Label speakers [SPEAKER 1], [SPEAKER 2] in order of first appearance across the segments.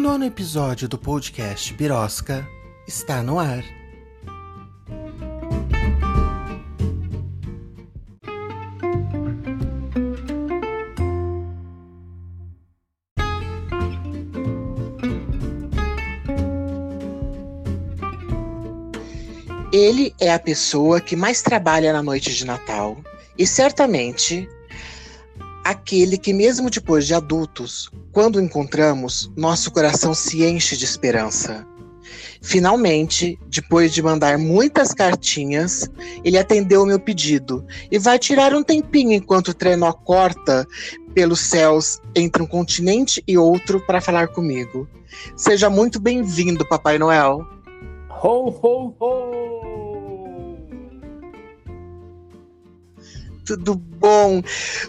[SPEAKER 1] nono episódio do podcast Birosca está no ar. Ele é a pessoa que mais trabalha na noite de Natal e certamente aquele que, mesmo depois de adultos, quando o encontramos, nosso coração se enche de esperança. Finalmente, depois de mandar muitas cartinhas, ele atendeu o meu pedido e vai tirar um tempinho enquanto o trenó corta pelos céus entre um continente e outro para falar comigo. Seja muito bem-vindo, Papai Noel.
[SPEAKER 2] Ho, ho, ho!
[SPEAKER 1] Tudo bom?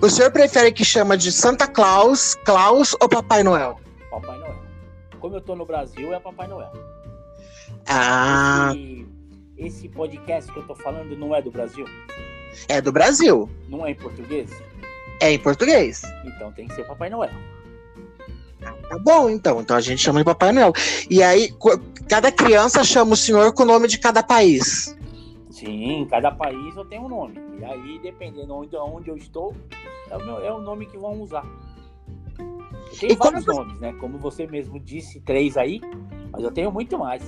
[SPEAKER 1] O senhor prefere que chama de Santa Claus, Claus ou Papai Noel?
[SPEAKER 2] Papai Noel. Como eu tô no Brasil, é Papai Noel.
[SPEAKER 1] Ah,
[SPEAKER 2] Esse, esse podcast que eu tô falando não é do Brasil?
[SPEAKER 1] é do Brasil.
[SPEAKER 2] Não é em português?
[SPEAKER 1] É em português.
[SPEAKER 2] Então tem que ser Papai Noel.
[SPEAKER 1] Tá bom, então. Então a gente chama de Papai Noel. E aí, cada criança chama o senhor com o nome de cada país.
[SPEAKER 2] Sim, cada país eu tenho um nome. E aí, dependendo onde, onde eu estou, é o, meu- é o nome que vão usar. Eu tenho
[SPEAKER 1] E como
[SPEAKER 2] vários
[SPEAKER 1] você-
[SPEAKER 2] nomes, né? Como você mesmo disse, três aí, mas eu tenho muito mais.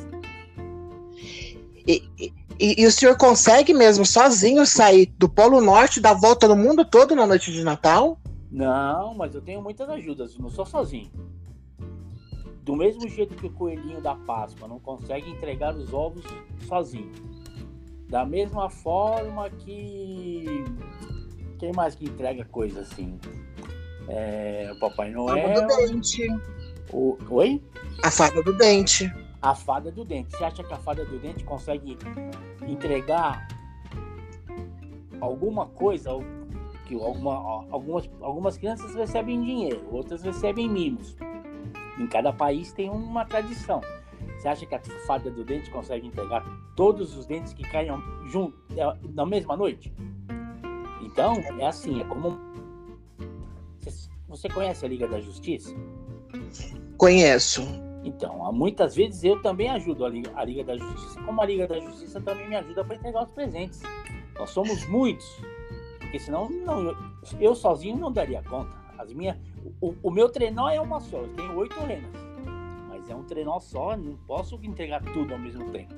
[SPEAKER 1] E, e- e o senhor consegue mesmo sozinho sair do Polo Norte, dar volta no mundo todo na noite de Natal?
[SPEAKER 2] Não, mas eu tenho muitas ajudas, não sou sozinho. Do mesmo jeito que o coelhinho da Páscoa não consegue entregar os ovos sozinho. Da mesma forma que. Quem mais que entrega coisa assim? É, o Papai
[SPEAKER 1] Fada
[SPEAKER 2] Noel.
[SPEAKER 1] do dente.
[SPEAKER 2] O... Oi?
[SPEAKER 1] A fada do dente.
[SPEAKER 2] A fada do dente. Você acha que a fada do dente consegue entregar alguma coisa? Que alguma, algumas, algumas crianças recebem dinheiro, outras recebem mimos. Em cada país tem uma tradição. Você acha que a fada do dente consegue entregar todos os dentes que caiam junto é, na mesma noite? Então, é assim, é como. Você- conhece a Liga da Justiça?
[SPEAKER 1] Conheço.
[SPEAKER 2] Então, muitas vezes eu também ajudo a Liga, a Liga da Justiça, como a Liga da Justiça também me ajuda para entregar os presentes. Nós somos muitos, porque senão não, eu, eu sozinho não daria conta. As minhas, o, o meu trenó é uma só, eu tenho oito renas, mas é um trenó só, não posso entregar tudo ao mesmo tempo.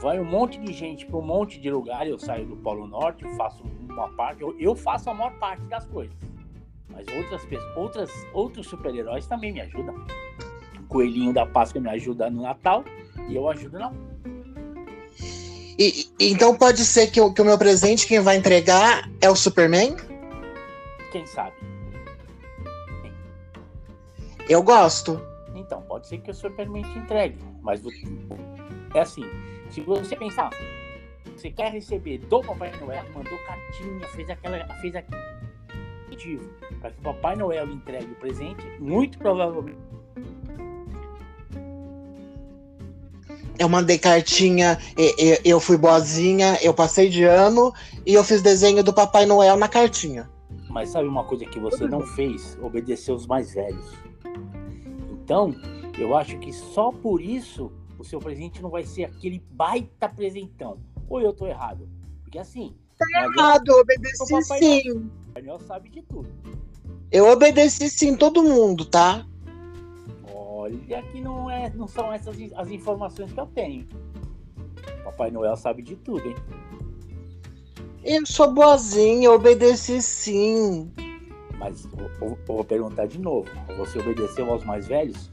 [SPEAKER 2] Vai um monte de gente para um monte de lugar, eu saio do Polo Norte, eu faço uma parte, eu, eu faço a maior parte das coisas. Mas outras outras, outros super-heróis também me ajudam. O Coelhinho da Páscoa me ajuda no Natal e eu ajudo não.
[SPEAKER 1] E- então pode ser que o, que o meu presente, quem vai entregar, é o Superman?
[SPEAKER 2] Quem sabe?
[SPEAKER 1] Eu gosto.
[SPEAKER 2] Então, pode ser que o Superman te entregue. Mas é assim, se você pensar, você quer receber do Papai Noel, mandou cartinha, fez aquela. fez aquele para que o Papai Noel entregue o presente, muito provavelmente.
[SPEAKER 1] Eu mandei cartinha, e- e- eu fui boazinha, eu passei de ano e eu fiz desenho do Papai Noel na cartinha.
[SPEAKER 2] Mas sabe uma coisa que você não fez? Obedecer os mais velhos. Então, eu acho que só por isso o seu presente não vai ser aquele baita presentão. Ou eu tô errado? Porque assim, adianta-
[SPEAKER 1] Errado, eu obedeci
[SPEAKER 2] O Papai
[SPEAKER 1] sim.
[SPEAKER 2] o Daniel sabe de tudo.
[SPEAKER 1] Eu obedeci sim, todo mundo, tá?
[SPEAKER 2] Olha que não, é, não são essas as informações que eu tenho. Papai Noel sabe de tudo, hein?
[SPEAKER 1] Eu sou boazinha, eu obedeci sim.
[SPEAKER 2] Mas eu, eu- eu vou perguntar de novo. Você obedeceu aos mais velhos?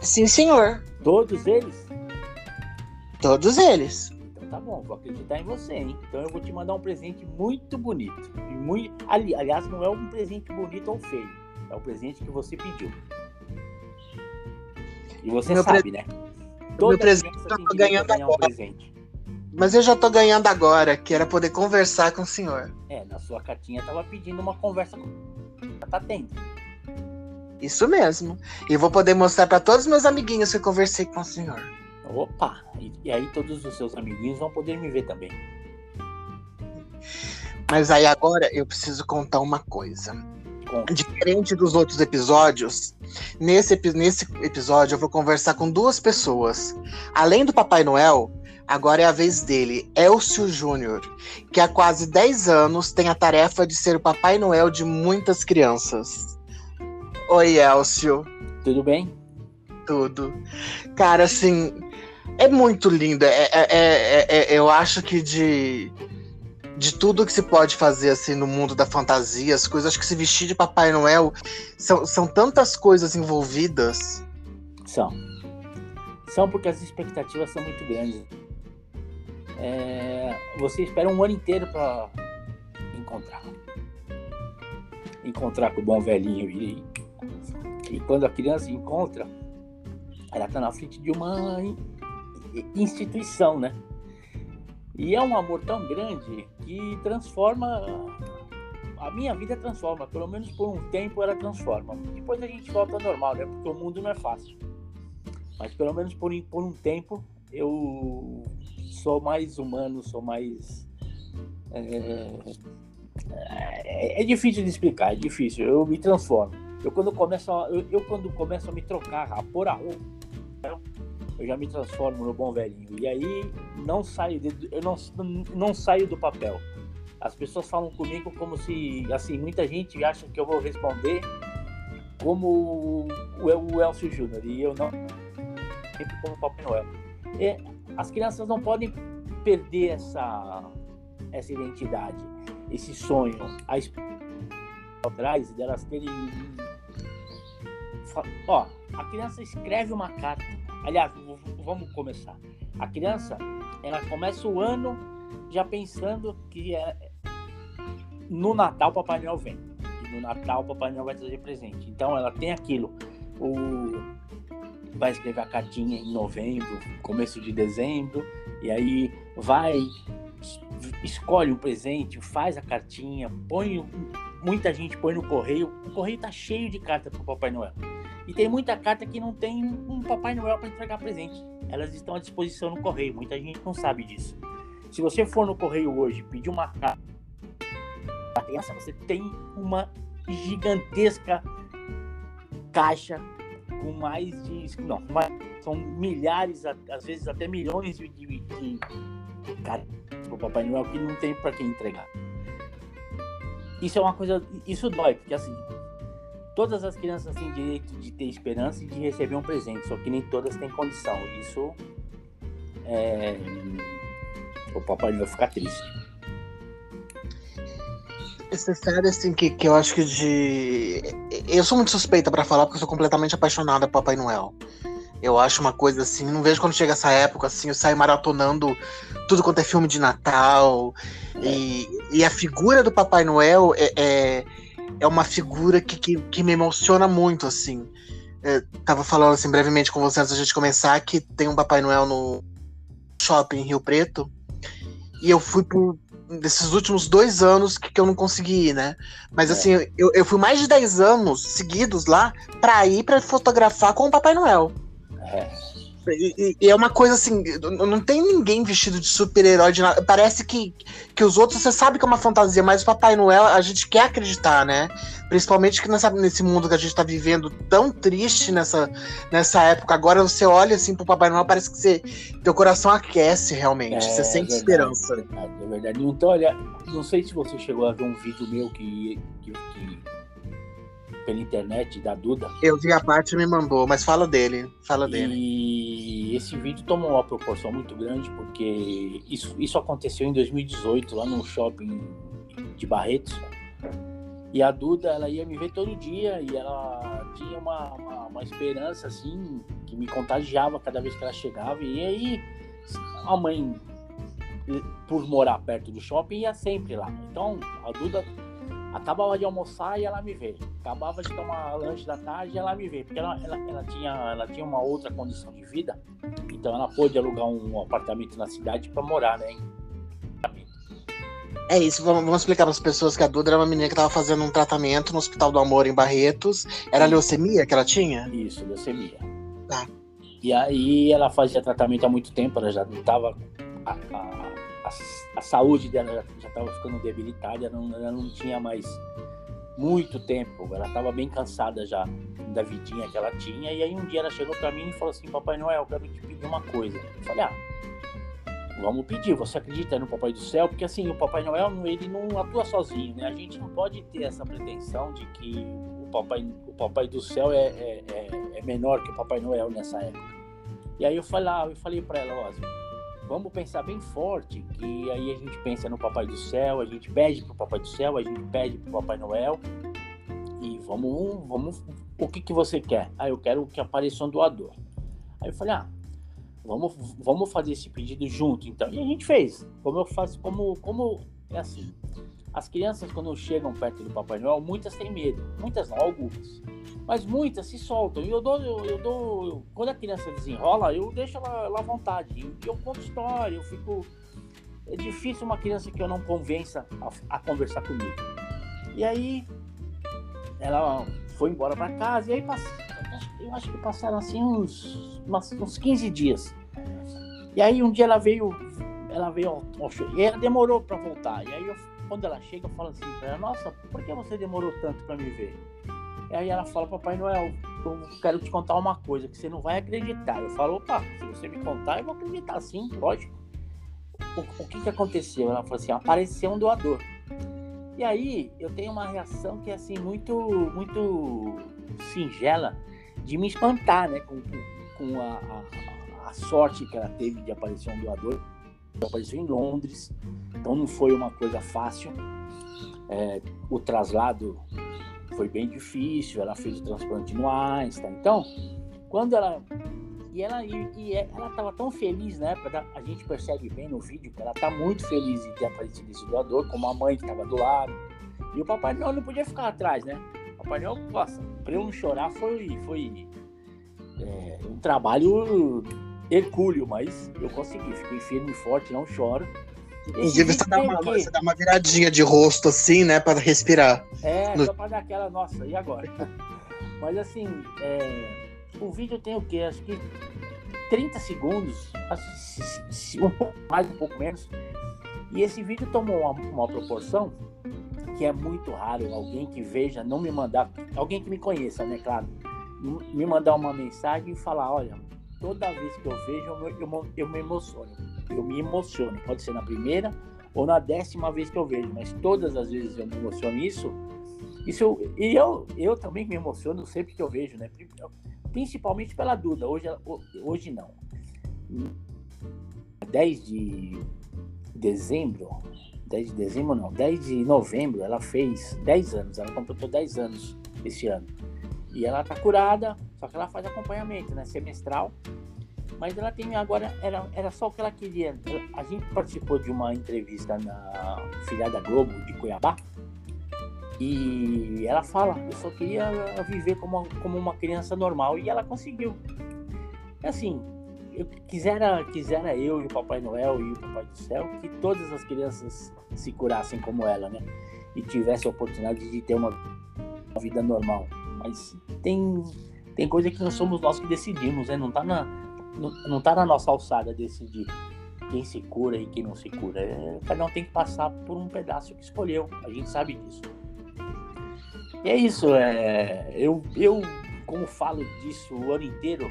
[SPEAKER 1] Sim, senhor.
[SPEAKER 2] Todos eles?
[SPEAKER 1] Todos eles.
[SPEAKER 2] Então tá bom, vou acreditar em você, hein? Então eu vou te mandar um presente muito bonito. E muito, ali, aliás, não é um presente bonito ou feio. É o presente que você pediu. E você
[SPEAKER 1] Meu
[SPEAKER 2] sabe, né?
[SPEAKER 1] meu presente
[SPEAKER 2] a
[SPEAKER 1] ganhando
[SPEAKER 2] ganhar um
[SPEAKER 1] agora.
[SPEAKER 2] presente.
[SPEAKER 1] Mas eu já tô ganhando agora, que era poder conversar com o senhor.
[SPEAKER 2] É, na sua cartinha tava pedindo uma conversa com. Já tá tendo.
[SPEAKER 1] Isso mesmo. E vou poder mostrar pra todos os meus amiguinhos que eu conversei com o senhor.
[SPEAKER 2] Opa! E, e aí todos os seus amiguinhos vão poder me ver também.
[SPEAKER 1] Mas aí agora eu preciso contar uma coisa. Diferente dos outros episódios, nesse, nesse episódio eu vou conversar com duas pessoas. Além do Papai Noel, agora é a vez dele, Elcio Júnior, que há quase 10 anos tem a tarefa de ser o Papai Noel de muitas crianças. Oi, Elcio.
[SPEAKER 2] Tudo bem?
[SPEAKER 1] Tudo. Cara, assim, é muito lindo. É, é, é, é, eu acho que de de tudo que se pode fazer assim no mundo da fantasia, as coisas, acho que se vestir de Papai Noel são, são tantas coisas envolvidas.
[SPEAKER 2] São. São porque as expectativas são muito grandes. É, você espera um ano inteiro para encontrar. Encontrar com o bom velhinho. E, e quando a criança encontra, ela está na frente de uma instituição, né? E é um amor tão grande que transforma. A minha vida transforma, pelo menos por um tempo ela transforma. Depois a gente volta ao normal, né? Porque o mundo não é fácil. Mas pelo menos por, por um tempo eu sou mais humano, sou mais. É, é, é, difícil de explicar, é difícil. Eu me transformo. Eu quando começo a, eu, eu quando começo a me trocar, a pôr a roupa, eu já me transformo no bom velhinho. E aí não saio, de, eu não, não saio do papel. As pessoas falam comigo como se, assim, muita gente acha que eu vou responder como o, o Elcio Júnior e eu não sempre como Papai Noel. E as crianças não podem perder essa essa identidade, esse sonho, a atrás delas terem ó, a criança escreve uma carta Aliás, vamos começar. A criança, ela começa o ano já pensando que é, no Natal Papai Noel vem. E no Natal Papai Noel vai trazer presente. Então ela tem aquilo. O, vai escrever a cartinha em novembro, começo de dezembro, e aí vai, escolhe um presente, faz a cartinha, põe. Muita gente põe no correio. O correio tá cheio de carta pro Papai Noel. E tem muita carta que não tem um Papai Noel para entregar presente. Elas estão à disposição no correio. Muita gente não sabe disso. Se você for no correio hoje pedir uma carta para você tem uma gigantesca caixa com mais de. Não, são milhares, às vezes até milhões de, de, de para o Papai Noel que não tem para quem entregar. Isso é uma coisa. Isso dói, porque assim, Todas as crianças têm direito de ter esperança e de receber um presente, só que nem todas têm condição. Isso é... o papai vai ficar triste.
[SPEAKER 1] Você sabe assim que, que eu acho que de. Eu sou muito suspeita para falar porque eu sou completamente apaixonada por Papai Noel. Eu acho uma coisa assim, não vejo quando chega essa época, assim, eu saio maratonando tudo quanto é filme de Natal. E, e a figura do Papai Noel é, é é uma figura que, que, que me emociona muito, assim. É, tava falando assim brevemente com você antes da gente começar que tem um Papai Noel no shopping em Rio Preto. E eu fui por desses últimos dois anos que, que eu não consegui ir, né? Mas é. assim, eu, eu fui mais de 10 anos seguidos lá pra ir pra fotografar com o Papai Noel. É. E, e, é uma coisa assim, não tem ninguém vestido de super-herói de nada. Parece que, que os outros, você sabe que é uma fantasia, mas o Papai Noel a gente quer acreditar, né? Principalmente que nessa, nesse mundo que a gente tá vivendo tão triste nessa, nessa época. Agora você olha assim pro Papai Noel, parece que você, teu coração aquece realmente. É, você sente
[SPEAKER 2] é verdade,
[SPEAKER 1] esperança.
[SPEAKER 2] É verdade, é verdade. Então, olha, não sei se você chegou a ver um vídeo meu que, que, que pela internet da Duda.
[SPEAKER 1] Eu vi a parte me mandou, mas fala dele, fala
[SPEAKER 2] e
[SPEAKER 1] dele.
[SPEAKER 2] E esse vídeo tomou uma proporção muito grande porque isso, isso aconteceu em 2018 lá no shopping de Barretos. E a Duda, ela ia me ver todo dia e ela tinha uma, uma, uma esperança assim que me contagiava cada vez que ela chegava. E aí a mãe, por morar perto do shopping, ia sempre lá. Então a Duda Acabava de almoçar e ela me vê. Acabava de tomar lanche da tarde e ela me vê. Porque ela, ela, ela, tinha, ela tinha uma outra condição de vida. Então ela pôde alugar um apartamento na cidade para morar, né?
[SPEAKER 1] É isso, vamos, vamos explicar para as pessoas que a Duda era uma menina que estava fazendo um tratamento no Hospital do Amor em Barretos. Era leucemia que ela tinha?
[SPEAKER 2] Isso, leucemia.
[SPEAKER 1] Tá.
[SPEAKER 2] E aí ela fazia tratamento há muito tempo, ela já não estava a, a saúde dela já estava ficando debilitada, ela não, ela não tinha mais muito tempo. Ela estava bem cansada já da vidinha que ela tinha. E aí um dia ela chegou para mim e falou assim: Papai Noel, eu quero te pedir uma coisa. Eu falei: Ah, vamos pedir. Você acredita no Papai do Céu? Porque assim, o Papai Noel ele não atua sozinho, né? A gente não pode ter essa pretensão de que o Papai, o papai do Céu é, é, é, é menor que o Papai Noel nessa época. E aí eu falei, eu falei para ela, ó, vamos pensar bem forte, que aí a gente pensa no Papai do Céu, a gente pede pro Papai do Céu, a gente pede pro Papai Noel e vamos, vamos, o que que você quer? Ah, eu quero que apareça um doador. Aí eu falei, ah, vamos, vamos fazer esse pedido junto, então. E a gente fez. Como eu faço, como, como é assim. As crianças quando chegam perto do Papai Noel, muitas têm medo, muitas não, algumas. Mas muitas se soltam. E eu dou, eu, eu dou. Quando a criança desenrola, eu deixo ela, ela à vontade. E eu conto história, eu fico. É difícil uma criança que eu não convença a, a conversar comigo. E aí ela foi embora para casa e aí eu acho que passaram assim uns, uns 15 dias. E aí um dia ela veio, ela veio ao, ao e ela demorou para voltar. E aí eu, quando ela chega, eu falo assim para ela, nossa, por que você demorou tanto para me ver? Aí ela fala, Papai Noel, eu quero te contar uma coisa que você não vai acreditar. Eu falo, opa, se você me contar, eu vou acreditar sim, lógico. O, o que que aconteceu? Ela falou assim, apareceu um doador. E aí eu tenho uma reação que é assim, muito, muito singela de me espantar, né? Com, com a, a, a sorte que ela teve de aparecer um doador. Apareceu em Londres, então não foi uma coisa fácil. É, o traslado foi bem difícil, ela fez o transplante no Einstein. Então, quando ela. E ela e, é, ela estava tão feliz na época, a gente percebe bem no vídeo que ela está muito feliz em ter aparecido esse doador, como a mãe que estava do lado. E o Papai Noel não podia ficar atrás, né? O Papai Noel, nossa, para eu não chorar foi, foi é, um trabalho hercúleo, mas eu consegui, fiquei firme e forte, não choro.
[SPEAKER 1] Inclusive, você dá, uma, você dá uma viradinha de rosto assim, né, para respirar.
[SPEAKER 2] É, no... só para dar aquela, nossa, e agora? Mas assim, é, o vídeo tem o quê? Acho que 30 segundos, um pouco mais, um pouco menos. E esse vídeo tomou uma, uma proporção que é muito raro alguém que veja, não me mandar, alguém que me conheça, né, claro, me mandar uma mensagem e falar, olha, toda vez que eu vejo, eu, eu, eu me emociono eu me emociono. Pode ser na primeira ou na décima vez que eu vejo, mas todas as vezes eu me emociono isso. Isso e eu, eu também me emociono sempre que eu vejo, né? Principalmente pela Duda. Hoje, hoje não. 10 de dezembro, 10 de dezembro não, 10 de novembro, ela fez 10 anos, ela completou 10 anos esse ano. E ela tá curada, só que ela faz acompanhamento, né? Semestral mas ela tem agora, era, era só o que ela queria. A gente participou de uma entrevista na Filhada Globo de Cuiabá e ela fala: Eu só queria viver como, como uma criança normal e ela conseguiu. É assim, eu quisera, quisera eu e o Papai Noel e o Papai do Céu que todas as crianças se curassem como ela, né? E tivessem a oportunidade de ter uma vida normal. Mas tem, tem coisa que não somos nós que decidimos, né? Não tá na não, está na nossa alçada decidir quem se cura e quem não se cura. É, cada um tem que passar por um pedaço que escolheu. A gente sabe disso. E é isso. É, eu, eu, como falo disso o ano inteiro,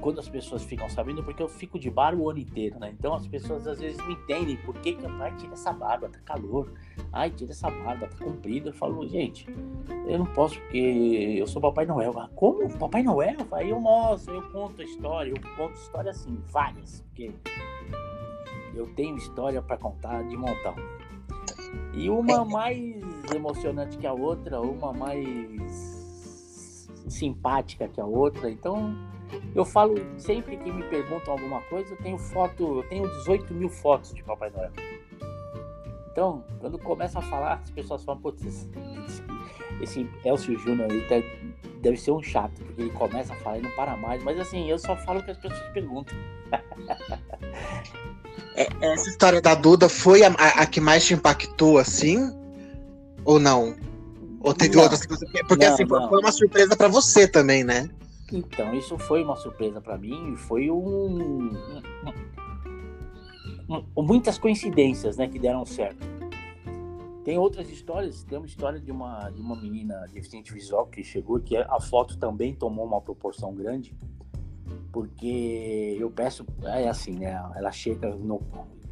[SPEAKER 2] quando as pessoas ficam sabendo, porque eu fico de bar o ano inteiro, né? Então as pessoas às vezes não entendem por que, que ai, tira essa barba, tá calor, ai, tira essa barba, tá comprida. Eu falo, gente, eu não posso porque eu sou Papai Noel. Ah, como? Papai Noel? Aí eu mostro, eu conto a história, eu conto história assim, várias, porque eu tenho história para contar de montão. E uma mais emocionante que a outra, uma mais simpática que a outra. Então, eu falo sempre que me perguntam alguma coisa, eu tenho foto, eu tenho 18 mil fotos de Papai Noel. Então, quando começa a falar, as pessoas falam, putz, esse, esse Elcio Júnior aí tá, deve ser um chato, porque ele começa a falar e não para mais. Mas assim, eu só falo o que as pessoas perguntam.
[SPEAKER 1] É, essa história da Duda foi a, a, a, que mais te impactou, assim? Ou não? Ou teve não. outras que você. Porque não, assim, não. foi uma surpresa para você também, né?
[SPEAKER 2] Então, isso foi uma surpresa para mim e foi um, um, um, muitas coincidências, né, que deram certo. Tem outras histórias, tem uma história de uma, de uma menina deficiente visual que chegou, que a foto também tomou uma proporção grande, porque eu peço, é assim, né? Ela chega no,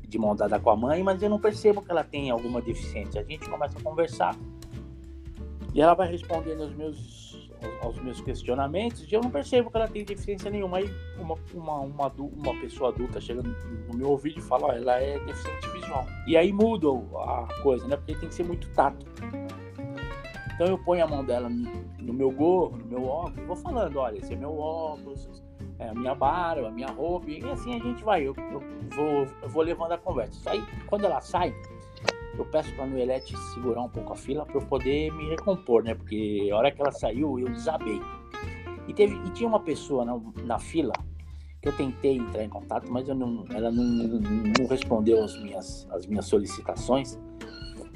[SPEAKER 2] de mão dada com a mãe, mas eu não percebo que ela tem alguma deficiência. A gente começa a conversar e ela vai respondendo aos meus, aos meus questionamentos e eu não percebo que ela tem deficiência nenhuma. Aí uma, uma, uma, uma pessoa adulta chega no meu ouvido e fala, ó, ela é deficiente visual. E aí muda a coisa, né? Porque tem que ser muito tato. Então eu ponho a mão dela no meu gorro, no meu óculos, vou falando, olha, esse é meu óculos, é a minha barba, a minha roupa, e assim a gente vai, eu, eu vou, eu vou levando a conversa. Aí, quando ela sai, eu peço para a Noelete segurar um pouco a fila para eu poder me recompor, né? Porque a hora que ela saiu, eu desabei. E, teve, e tinha uma pessoa na, na fila que eu tentei entrar em contato, mas eu não, ela não, não respondeu as minhas, as minhas solicitações.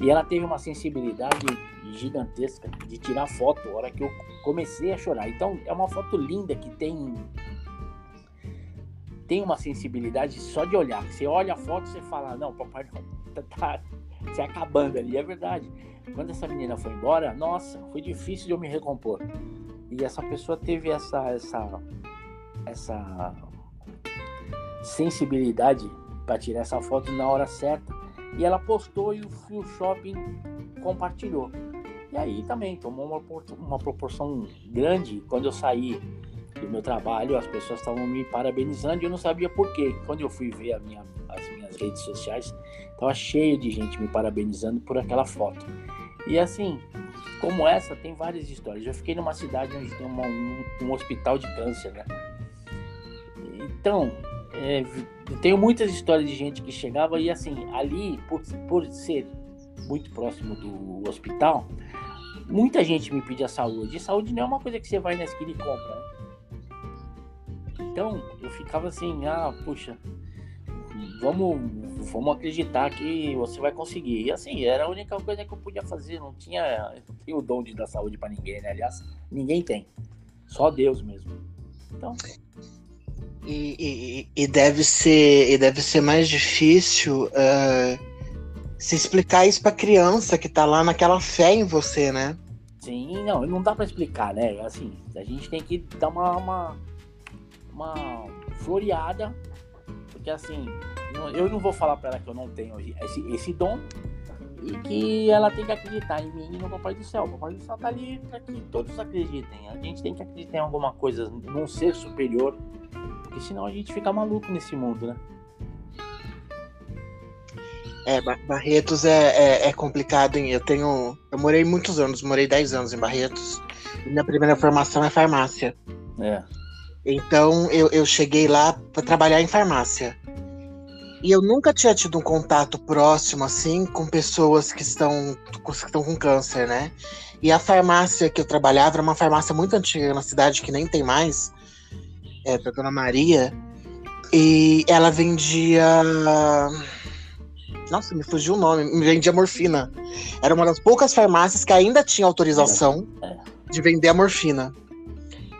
[SPEAKER 2] E ela teve uma sensibilidade gigantesca de tirar foto a hora que eu comecei a chorar. Então é uma foto linda que tem tem uma sensibilidade só de olhar. Você olha a foto, você fala, não, papai tá, tá, se acabando ali. É verdade. Quando essa menina foi embora, nossa, foi difícil de eu me recompor. E essa pessoa teve essa essa essa sensibilidade para tirar essa foto na hora certa. E ela postou e o, o shopping compartilhou. E aí também tomou uma, uma proporção grande quando eu saí do meu trabalho, as pessoas estavam me parabenizando e eu não sabia por quê. Quando eu fui ver minha, as minhas redes sociais, estava cheio de gente me parabenizando por aquela foto. E assim, como essa, tem várias histórias. Eu fiquei numa cidade onde tem uma, um, um, hospital de câncer, né? Então, é, tenho muitas histórias de gente que chegava e assim, ali, por, por ser muito próximo do hospital, muita gente me pedia saúde. E saúde não é uma coisa que você vai na esquina e compra, né? Então eu ficava assim, ah, puxa, vamos, vamos acreditar que você vai conseguir. E assim, era a única coisa que eu podia fazer. Não tinha, não tinha o dom de dar saúde para ninguém, né? Aliás, ninguém tem. Só Deus mesmo. Então.
[SPEAKER 1] E, e, e deve ser, e deve ser mais difícil uh, se explicar isso para criança que tá lá naquela fé em você, né?
[SPEAKER 2] Sim, não, não dá para explicar, né? Assim, a gente tem que dar uma, uma uma floreada, porque assim, eu não vou falar para ela que eu não tenho esse, esse dom e que ela tem que acreditar em mim e no Papai do Céu. O Papai do Céu tá ali para que todos acreditem. A gente tem que acreditar em alguma coisa, num ser superior, porque senão a gente fica maluco nesse mundo, né?
[SPEAKER 1] É, Barretos é, é, é complicado, hein? Eu tenho. Eu morei muitos anos, morei 10 anos em Barretos. E minha primeira formação é farmácia.
[SPEAKER 2] É.
[SPEAKER 1] Então eu, eu cheguei lá para trabalhar em farmácia. E eu nunca tinha tido um contato próximo assim com pessoas que estão, que estão com câncer, né? E a farmácia que eu trabalhava era uma farmácia muito antiga na cidade que nem tem mais, é da Dona Maria. E ela vendia. Nossa, me fugiu o nome. Me vendia morfina. Era uma das poucas farmácias que ainda tinha autorização é. de vender a morfina.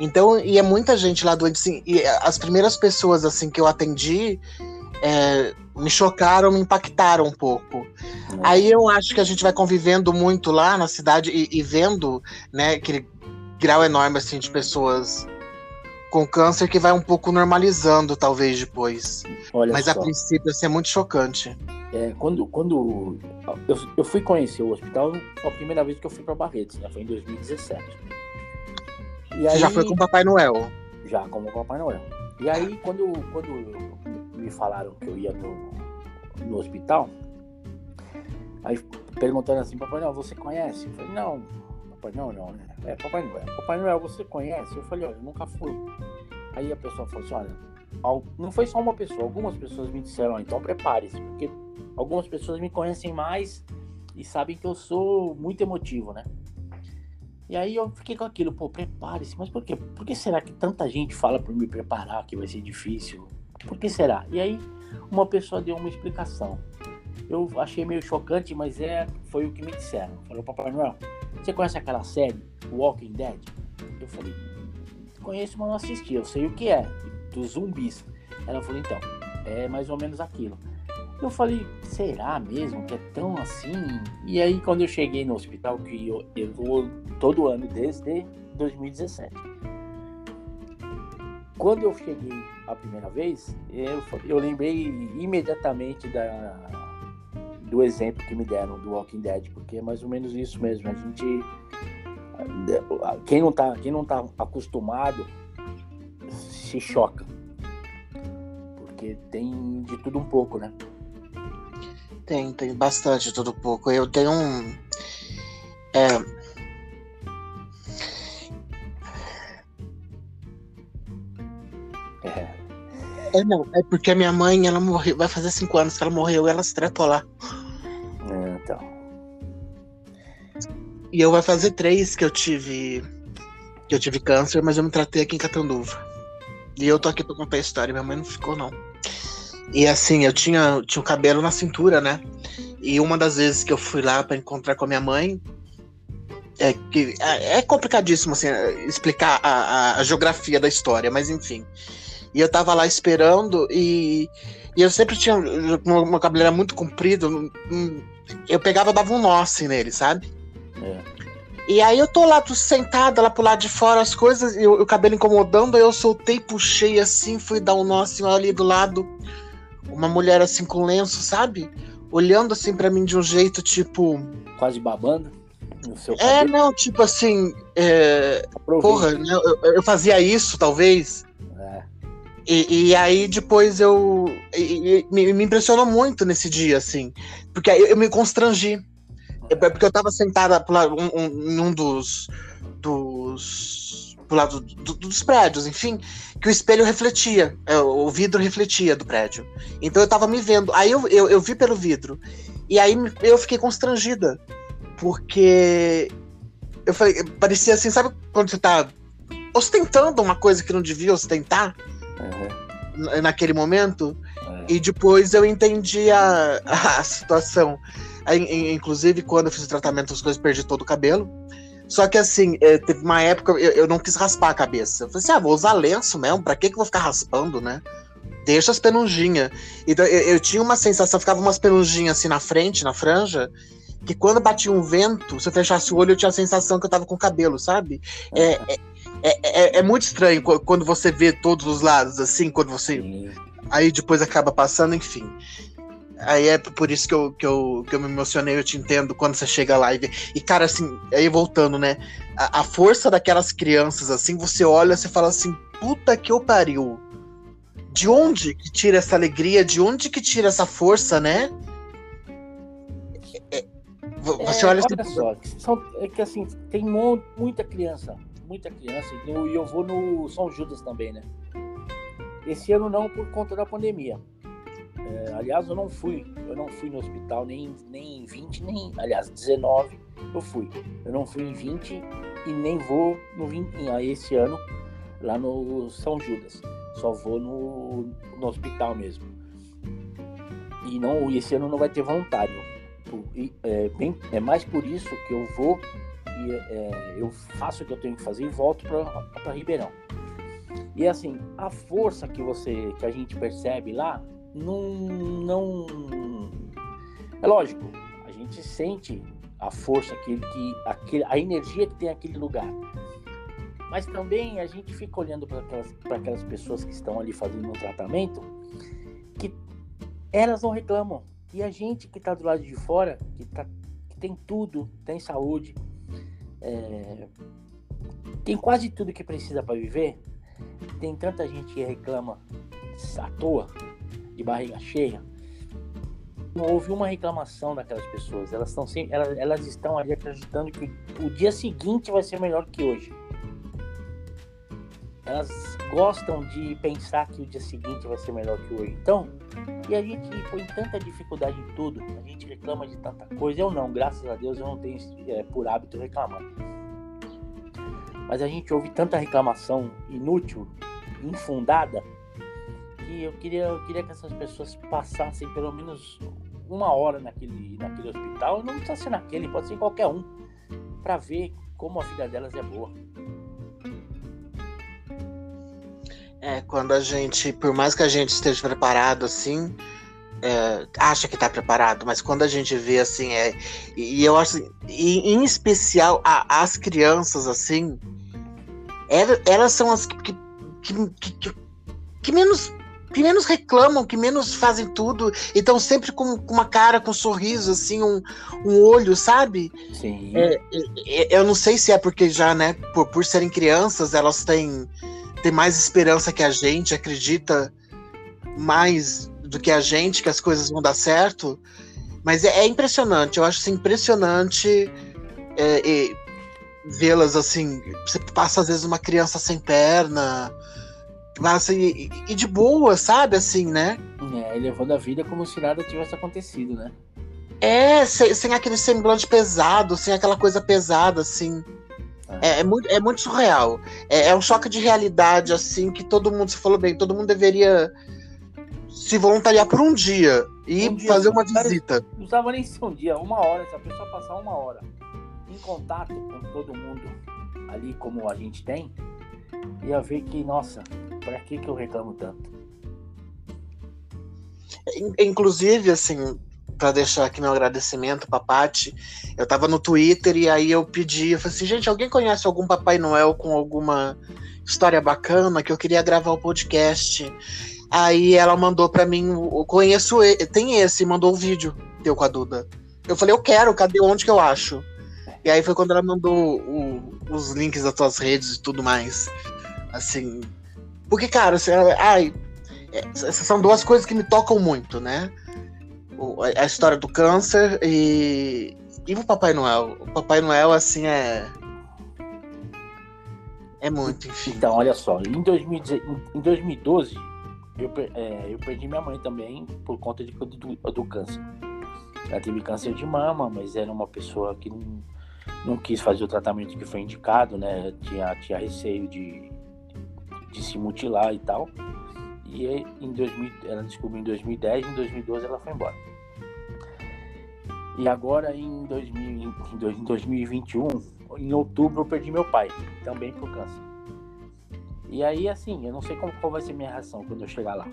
[SPEAKER 1] Então, e é muita gente lá doente, assim, e as primeiras pessoas, assim, que eu atendi, é, me chocaram, me impactaram um pouco. Uhum. Aí eu acho que a gente vai convivendo muito lá na cidade e, e, vendo, né, aquele grau enorme, assim, de pessoas com câncer que vai um pouco normalizando, talvez, depois. Olha Mas só. a princípio, assim, é muito chocante.
[SPEAKER 2] É, quando quando eu, eu fui conhecer o hospital, a primeira vez que eu fui para Barretos, né, foi em 2017.
[SPEAKER 1] E Você aí, já foi com o Papai Noel?
[SPEAKER 2] Já, como Papai Noel. E aí, quando, quando me falaram que eu ia no, no hospital, aí perguntando assim, Papai Noel, você conhece? Eu falei, não, Papai Noel não, né? É Papai Noel. Papai Noel, você conhece? Eu falei, olha, eu nunca fui. Aí a pessoa falou assim, olha, não foi só uma pessoa, algumas pessoas me disseram, então prepare-se, porque algumas pessoas me conhecem mais e sabem que eu sou muito emotivo, né? E aí eu fiquei com aquilo, pô, prepare-se. Mas por quê? Por que será que tanta gente fala para me preparar que vai ser difícil? Por que será? E aí uma pessoa deu uma explicação. Eu achei meio chocante, mas é, foi o que me disseram. Falou, Papai Noel, você conhece aquela série, Walking Dead? Eu falei, conheço, mas não assisti. Eu sei o que é, dos zumbis. Ela falou, então, é mais ou menos aquilo. Eu falei, será mesmo que é tão assim? E aí quando eu cheguei no hospital, que eu, eu vou todo ano desde 2017. Quando eu cheguei a primeira vez, eu, eu lembrei imediatamente da, do exemplo que me deram do Walking Dead, porque é mais ou menos isso mesmo. A gente. Quem não tá, quem não tá acostumado se choca. Porque tem de tudo um pouco, né?
[SPEAKER 1] Tem, tem bastante tudo pouco. Eu tenho um. É, É, não, é porque a minha mãe, ela morreu, vai fazer cinco anos que ela morreu e ela se tratou lá.
[SPEAKER 2] É, então.
[SPEAKER 1] E eu vai fazer três que eu tive. Que eu tive câncer, mas eu me tratei aqui em Catanduva. E eu tô aqui pra contar a história, minha mãe não ficou, não. E assim, eu tinha, tinha o cabelo na cintura, né? E uma das vezes que eu fui lá para encontrar com a minha mãe, é que é, é complicadíssimo assim, explicar a, a, a, geografia da história, mas enfim. E eu tava lá esperando e, e eu sempre tinha. Meu cabelo era muito comprido. Eu pegava dava um nó assim nele, sabe? É. E aí eu tô lá tô sentada lá pro lado de fora, as coisas, e o, o cabelo incomodando, aí eu soltei, puxei assim, fui dar um nó assim ali do lado. Uma mulher assim com lenço, sabe? Olhando assim para mim de um jeito tipo.
[SPEAKER 2] Quase babando?
[SPEAKER 1] é, não, tipo assim. É... Porra, né, eu, eu, fazia isso, talvez. E, e aí depois eu. E, me, me, impressionou muito nesse dia, assim. Porque eu, eu me constrangi. É porque eu tava sentada um, um, num dos. dos pro lado do, dos prédios, enfim, que o espelho refletia, é, o vidro refletia do prédio. Então eu tava me vendo. Aí eu, eu, eu vi pelo vidro. E aí eu fiquei constrangida. Porque eu falei, parecia assim, sabe quando você tá ostentando uma coisa que não devia ostentar? uhum. naquele momento. Uhum. E depois eu entendi a, a situação. Aí, inclusive, quando eu fiz o tratamento, as coisas perdi todo o cabelo. Só que assim, é, teve uma época eu, eu não quis raspar a cabeça. Eu falei assim: ah, vou usar lenço mesmo, pra que, que eu vou ficar raspando, né? Deixa as penunginhas. Então eu, eu tinha uma sensação, ficava umas penunginhas assim na frente, na franja, que quando batia um vento, se eu fechasse o olho, eu tinha a sensação que eu tava com cabelo, sabe? É, é, é, é, é, muito estranho quando você vê todos os lados, assim, quando você. Sim. Aí depois acaba passando, enfim. Aí é por isso que eu, que, eu, que eu me emocionei, eu te entendo quando você chega lá e vê. E, cara, assim, aí voltando, né? A, a força daquelas crianças, assim, você olha e fala assim, puta que eu pariu. De onde que tira essa alegria? De onde que tira essa força, né?
[SPEAKER 2] É, é você olha assim. Olha só, são, é que assim, tem muita criança muita criança e eu vou no São Judas também, né? Esse ano não por conta da pandemia. É, aliás, eu não fui, eu não fui no hospital nem, nem em 20, nem, aliás, 19 eu fui. Eu não fui em 20 e nem vou no 20, esse ano lá no São Judas. Só vou no, no hospital mesmo. E não, esse ano não vai ter voluntário. É, bem, é mais por isso que eu vou e é, eu faço o que eu tenho que fazer e volto para Ribeirão. E assim, a força que você, que a gente percebe lá, não, não, é lógico, a gente sente a força que, que aquele, a energia que tem aquele lugar. Mas também a gente fica olhando para aquelas, aquelas pessoas que estão ali fazendo um tratamento, que elas não reclamam. E a gente que está do lado de fora, que, tá, que tem tudo, tem saúde, é, tem quase tudo que precisa para viver. Tem tanta gente que reclama à toa, de barriga cheia. Não houve uma reclamação daquelas pessoas. Elas estão sempre, elas, elas estão ali acreditando que o dia seguinte vai ser melhor que hoje. Elas gostam de pensar que o dia seguinte vai ser melhor que hoje. Então, e a gente põe tanta dificuldade em tudo, a gente reclama de tanta coisa. Eu não, graças a Deus, eu não tenho é, por hábito reclamar. Mas a gente ouve tanta reclamação inútil, infundada, eu queria, eu queria que essas pessoas passassem pelo menos uma hora naquele, naquele hospital. Não precisa ser naquele, pode ser qualquer um, para ver como a vida delas é boa.
[SPEAKER 1] É, quando a gente, por mais que a gente esteja preparado assim, é, acha que está preparado, mas quando a gente vê assim, é, e, eu acho, e, em especial a, as crianças assim, elas, elas são as que, que, que, que, menos que menos reclamam, que menos fazem tudo, e estão sempre com, com, uma cara, com um sorriso, assim, um, um olho, sabe?
[SPEAKER 2] Sim.
[SPEAKER 1] É, é, é, eu não sei se é porque já, né, por, por serem crianças, elas têm, têm mais esperança que a gente, acredita mais do que a gente que as coisas vão dar certo. Mas é, é impressionante, eu acho assim, impressionante é, vê-las assim. Você passa às vezes uma criança sem perna, passa e, e de boa, sabe? Assim, né?
[SPEAKER 2] É, levando a vida como se nada tivesse acontecido, né?
[SPEAKER 1] É, sem, sem aquele semblante pesado, sem aquela coisa pesada, assim. É, é, é muito, é muito surreal. É, é, um choque de realidade, assim, que todo mundo, se falou bem, todo mundo deveria se voluntariar por um dia e um dia, fazer uma visita.
[SPEAKER 2] Não precisava nem ser um dia, uma hora, se a pessoa passar uma hora em contato com todo mundo ali como a gente tem, ia ver que, nossa, para que que eu reclamo tanto?
[SPEAKER 1] Inclusive, assim, para deixar aqui meu agradecimento pra Paty, eu tava no Twitter e aí eu pedi, eu falei assim, gente, alguém conhece algum Papai Noel com alguma história bacana que eu queria gravar o podcast? Aí ela mandou para mim, eu conheço, tem esse, mandou o um vídeo teu com a Duda. Eu falei, eu quero, cadê onde que eu acho? E aí foi quando ela mandou o, os links das tuas redes e tudo mais. Assim. Porque, cara, assim, ai, é, essas são duas coisas que me tocam muito, né? a história do câncer e, e o Papai Noel. O Papai Noel, assim, é. É muito, enfim.
[SPEAKER 2] Então, olha só, em, 2000, em 2012, eu, é, eu perdi minha mãe também por conta de, do, do câncer. Ela teve câncer de mama, mas era uma pessoa que não, não quis fazer o tratamento que foi indicado, né? Tinha, tinha receio de, de se mutilar e tal. E em 2000, ela descobriu em 2010, em 2012 ela foi embora. E agora em, 2000, em 2021, em outubro, eu perdi meu pai, também por câncer. E aí, assim, eu não sei como, qual vai ser minha reação quando eu chegar lá.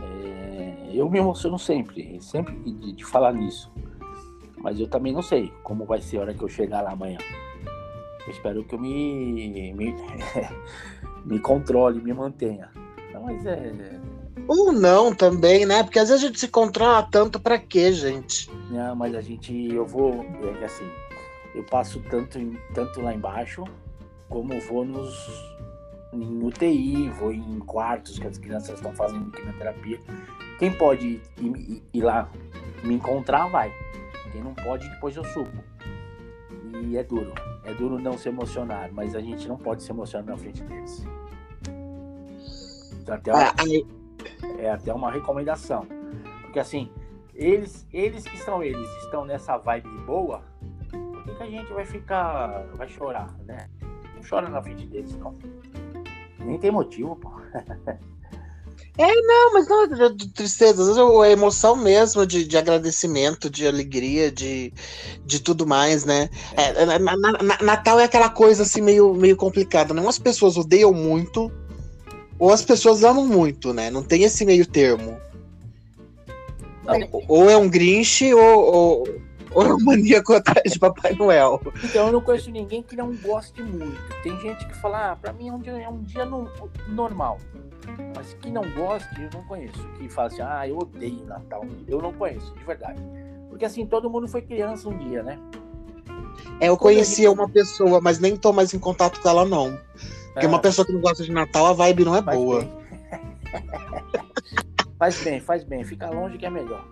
[SPEAKER 2] É, eu me emociono sempre, sempre de, de, falar nisso. Mas eu também não sei como vai ser a hora que eu chegar lá amanhã. Eu espero que eu me, me, me controle, me mantenha. Mas é.
[SPEAKER 1] Ou não também, né? Porque às vezes a gente se controla tanto para quê, gente?
[SPEAKER 2] Não, mas a gente. Eu vou. É assim. Eu passo tanto, tanto lá embaixo, como vou nos em UTI, vou em quartos que as crianças estão fazendo quimioterapia. Quem pode ir, ir, ir, lá me encontrar, vai. Quem não pode, depois eu subo. E é duro. É duro não se emocionar, mas a gente não pode se emocionar na frente deles. Até uma, ah, é até uma recomendação. Porque assim, eles, eles que são eles, estão nessa vibe boa, por que, que a gente vai ficar, vai chorar, né? Não chora na frente deles, não. Nem tem motivo, pô.
[SPEAKER 1] É, não, mas não é tristeza, às vezes é emoção mesmo de, de agradecimento, de alegria, de, de tudo mais, né? É, é na, na, Natal é aquela coisa assim meio, meio complicada, né? Umas pessoas odeiam muito, ou as pessoas amam muito, né? Não tem esse meio termo. Ou, ou é um Grinch, ou, ou, ou é um maníaco atrás de Papai Noel.
[SPEAKER 2] Então eu não conheço ninguém que não goste muito. Tem gente que fala, ah, pra mim é um dia, é um dia no, normal. Mas que não goste, eu não conheço. Que fala assim, ah, eu odeio Natal. Eu não conheço, de verdade. Porque assim, todo mundo foi criança um dia, né?
[SPEAKER 1] É, eu conhecia uma pessoa, mas nem tô mais em contato com ela, não. Porque é. uma pessoa que não gosta de Natal, a vibe não é faz boa.
[SPEAKER 2] Bem. faz bem, faz bem. Fica longe que é melhor.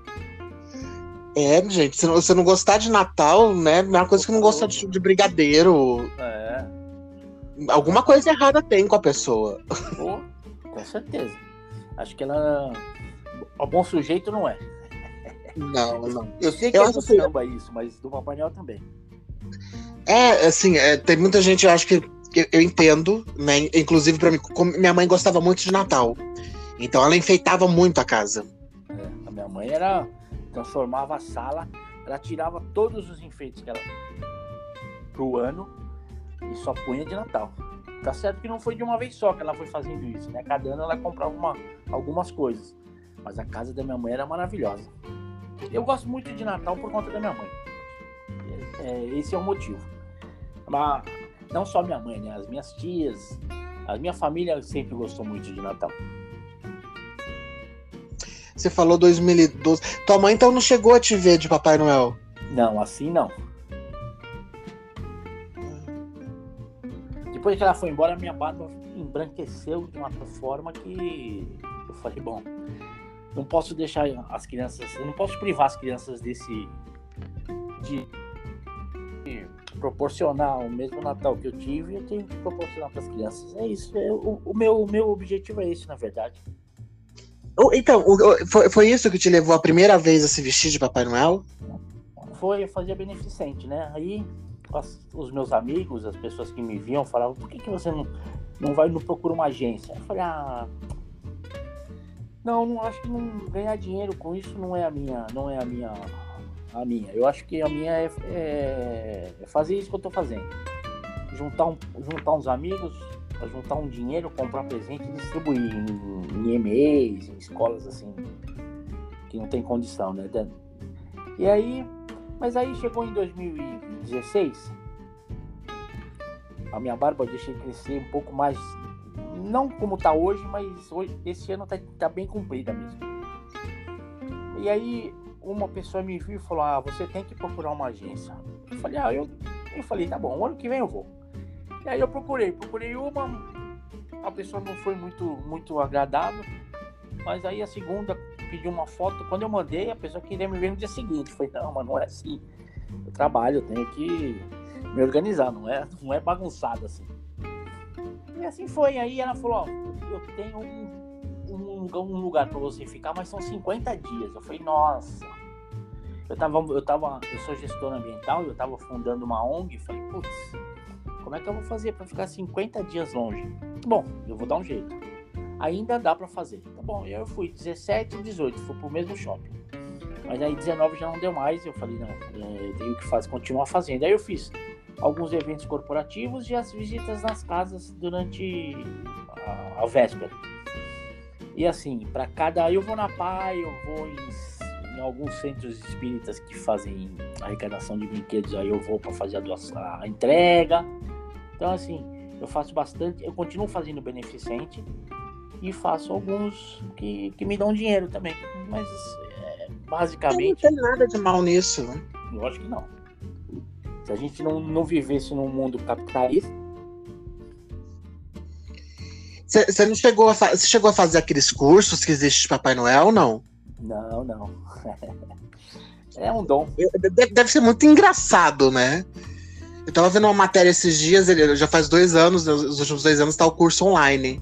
[SPEAKER 1] É, gente, se você não gostar de Natal, né? É uma coisa que não gostar de, de brigadeiro.
[SPEAKER 2] É.
[SPEAKER 1] Alguma coisa errada tem com a pessoa.
[SPEAKER 2] Pô, com certeza. Acho que ela. O bom sujeito não é.
[SPEAKER 1] Não, não.
[SPEAKER 2] Eu sei que eu é do que... samba isso, mas do Papai Noel também.
[SPEAKER 1] É, assim, é, tem muita gente, eu acho que eu, eu entendo, né? Inclusive, para mim, minha mãe gostava muito de Natal. Então ela enfeitava muito a casa.
[SPEAKER 2] É, a minha mãe era transformava a sala, ela tirava todos os enfeites que ela pro ano e só punha de Natal. Tá certo que não foi de uma vez só que ela foi fazendo isso, né? Cada ano ela comprava uma, algumas coisas. Mas a casa da minha mãe era maravilhosa. Eu gosto muito de Natal por conta da minha mãe. É, esse é o motivo. Mas não só minha mãe, né? As minhas tias, a minha família sempre gostou muito de Natal.
[SPEAKER 1] Você falou 2012. Tua mãe então não chegou a te ver de Papai Noel?
[SPEAKER 2] Não, assim não. Depois que ela foi embora, minha barba embranqueceu de uma forma que eu falei, bom, não posso deixar as crianças, não posso privar as crianças desse de, de proporcionar o mesmo Natal que eu tive, eu tenho que proporcionar para as crianças. É isso, é, o, o, meu, o meu objetivo é esse, na verdade.
[SPEAKER 1] Então, foi, isso que te levou a primeira vez a se vestir de Papai Noel?
[SPEAKER 2] Foi, eu fazia beneficente, né? Aí os meus amigos, as pessoas que me viam, falavam, por que, que você não, não vai não procura uma agência? Eu falei, ah, não, não acho que não ganhar dinheiro com isso não é a minha, não é a minha, a minha. Eu acho que a minha é, é, é fazer isso que eu tô fazendo. Juntar, um, juntar uns amigos, juntar um dinheiro, comprar presente e distribuir em, em e-mails, em escolas assim, que não tem condição, né? E aí, mas aí chegou em 2016, a minha barba eu deixei crescer um pouco mais não como tá hoje, mas hoje, esse ano tá, tá bem comprida mesmo. E aí uma pessoa me viu e falou: Ah, você tem que procurar uma agência. Eu falei, ah, eu, eu falei, tá bom, ano que vem eu vou. E aí eu procurei, procurei uma, a pessoa não foi muito, muito agradável, mas aí a segunda pediu uma foto, quando eu mandei, a pessoa queria me ver no dia seguinte. Eu falei, não, mas não é assim. Eu trabalho, eu tenho que me organizar, não é, não é bagunçado assim. E assim foi. Aí ela falou: Ó, eu tenho um, um, um lugar para você ficar, mas são 50 dias. Eu falei: Nossa. Eu tava, eu tava, eu sou gestor ambiental, eu tava fundando uma ONG. Falei: Putz, como é que eu vou fazer para ficar 50 dias longe? Bom, eu vou dar um jeito. Ainda dá para fazer. Tá bom, eu fui 17 e 18, fui pro mesmo shopping. Mas aí 19 já não deu mais. Eu falei: Não, é, eu tenho que fazer, continuar fazendo. Aí eu fiz alguns eventos corporativos e as visitas nas casas durante a, a véspera. E assim, para cada. Eu vou na PAI, eu vou em, em, alguns centros espíritas que fazem arrecadação de brinquedos, aí eu vou para fazer a, doação, a entrega. Então, assim, eu faço bastante, eu continuo fazendo beneficente e faço alguns que, que me dão dinheiro também. Mas, é, basicamente.
[SPEAKER 1] Não tem nada de mal nisso.
[SPEAKER 2] Lógico que não. Se a gente não, não vivesse num mundo capitalista.
[SPEAKER 1] Você não chegou a, você chegou a fazer aqueles cursos que existe de Papai Noel, não?
[SPEAKER 2] Não, não. é um dom.
[SPEAKER 1] Deve, deve ser muito engraçado, né? Eu tava vendo uma matéria esses dias, ele já faz dois anos, os últimos dois anos tá o curso online.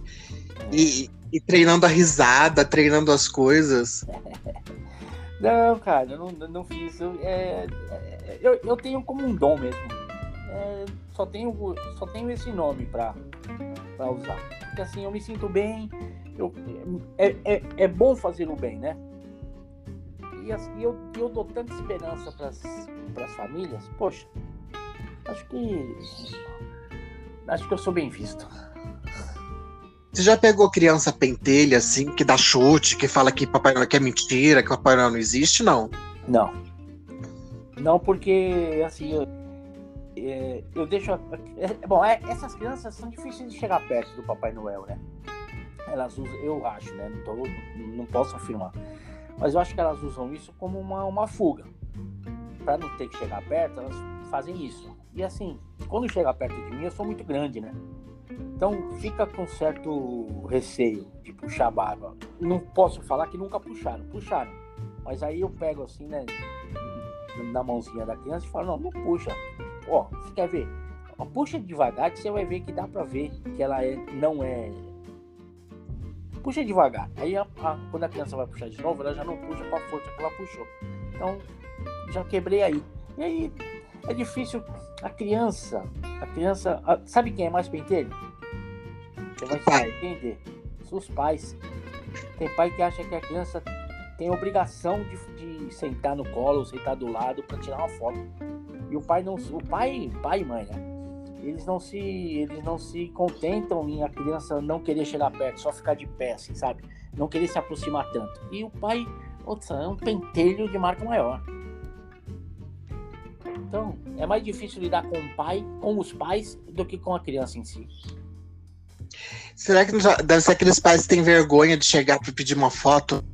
[SPEAKER 1] E, e treinando a risada, treinando as coisas.
[SPEAKER 2] Não, cara, eu não, não fiz isso. É, é, eu, eu tenho como um dom mesmo. É, só, tenho, só tenho esse nome pra, pra usar. Porque assim, eu me sinto bem. Eu, é, é, é bom fazer o bem, né? E assim, eu, eu dou tanta esperança pras, pras famílias. Poxa, acho que. Acho que eu sou bem visto.
[SPEAKER 1] Você já pegou criança pentelha, assim, que dá chute, que fala que Papai Noel que é mentira, que Papai Noel não existe, não?
[SPEAKER 2] Não. Não, porque, assim, eu, é, eu deixo. É, bom, é, essas crianças são difíceis de chegar perto do Papai Noel, né? Elas usam, eu acho, né? Não, tô, não posso afirmar. Mas eu acho que elas usam isso como uma, uma fuga. Para não ter que chegar perto, elas fazem isso. E assim, quando chega perto de mim, eu sou muito grande, né? Então fica com certo receio de puxar barba. Não posso falar que nunca puxaram, puxaram. Mas aí eu pego assim, né, na mãozinha da criança e falo, não, não puxa. Ó, você quer ver? Puxa devagar que você vai ver que dá pra ver que ela é, não é. Puxa devagar. Aí a, a, quando a criança vai puxar de novo, ela já não puxa com a força que ela puxou. Então já quebrei aí. E aí é difícil. A criança, a criança. A, sabe quem é mais pentelho? Você vai se entender. Os pais. Tem pai que acha que a criança tem obrigação de, de sentar no colo, sentar do lado para tirar uma foto. E o pai não, o pai, pai e mãe, né? Eles não se, eles não se contentam em a criança não querer chegar perto, só ficar de pé, assim, sabe? não querer se aproximar tanto. E o pai, ouça, é um pentelho de marca maior. Então, é mais difícil lidar com o pai, com os pais, do que com a criança em si.
[SPEAKER 1] Será que deve ser aqueles pais que têm vergonha de chegar para pedir uma foto?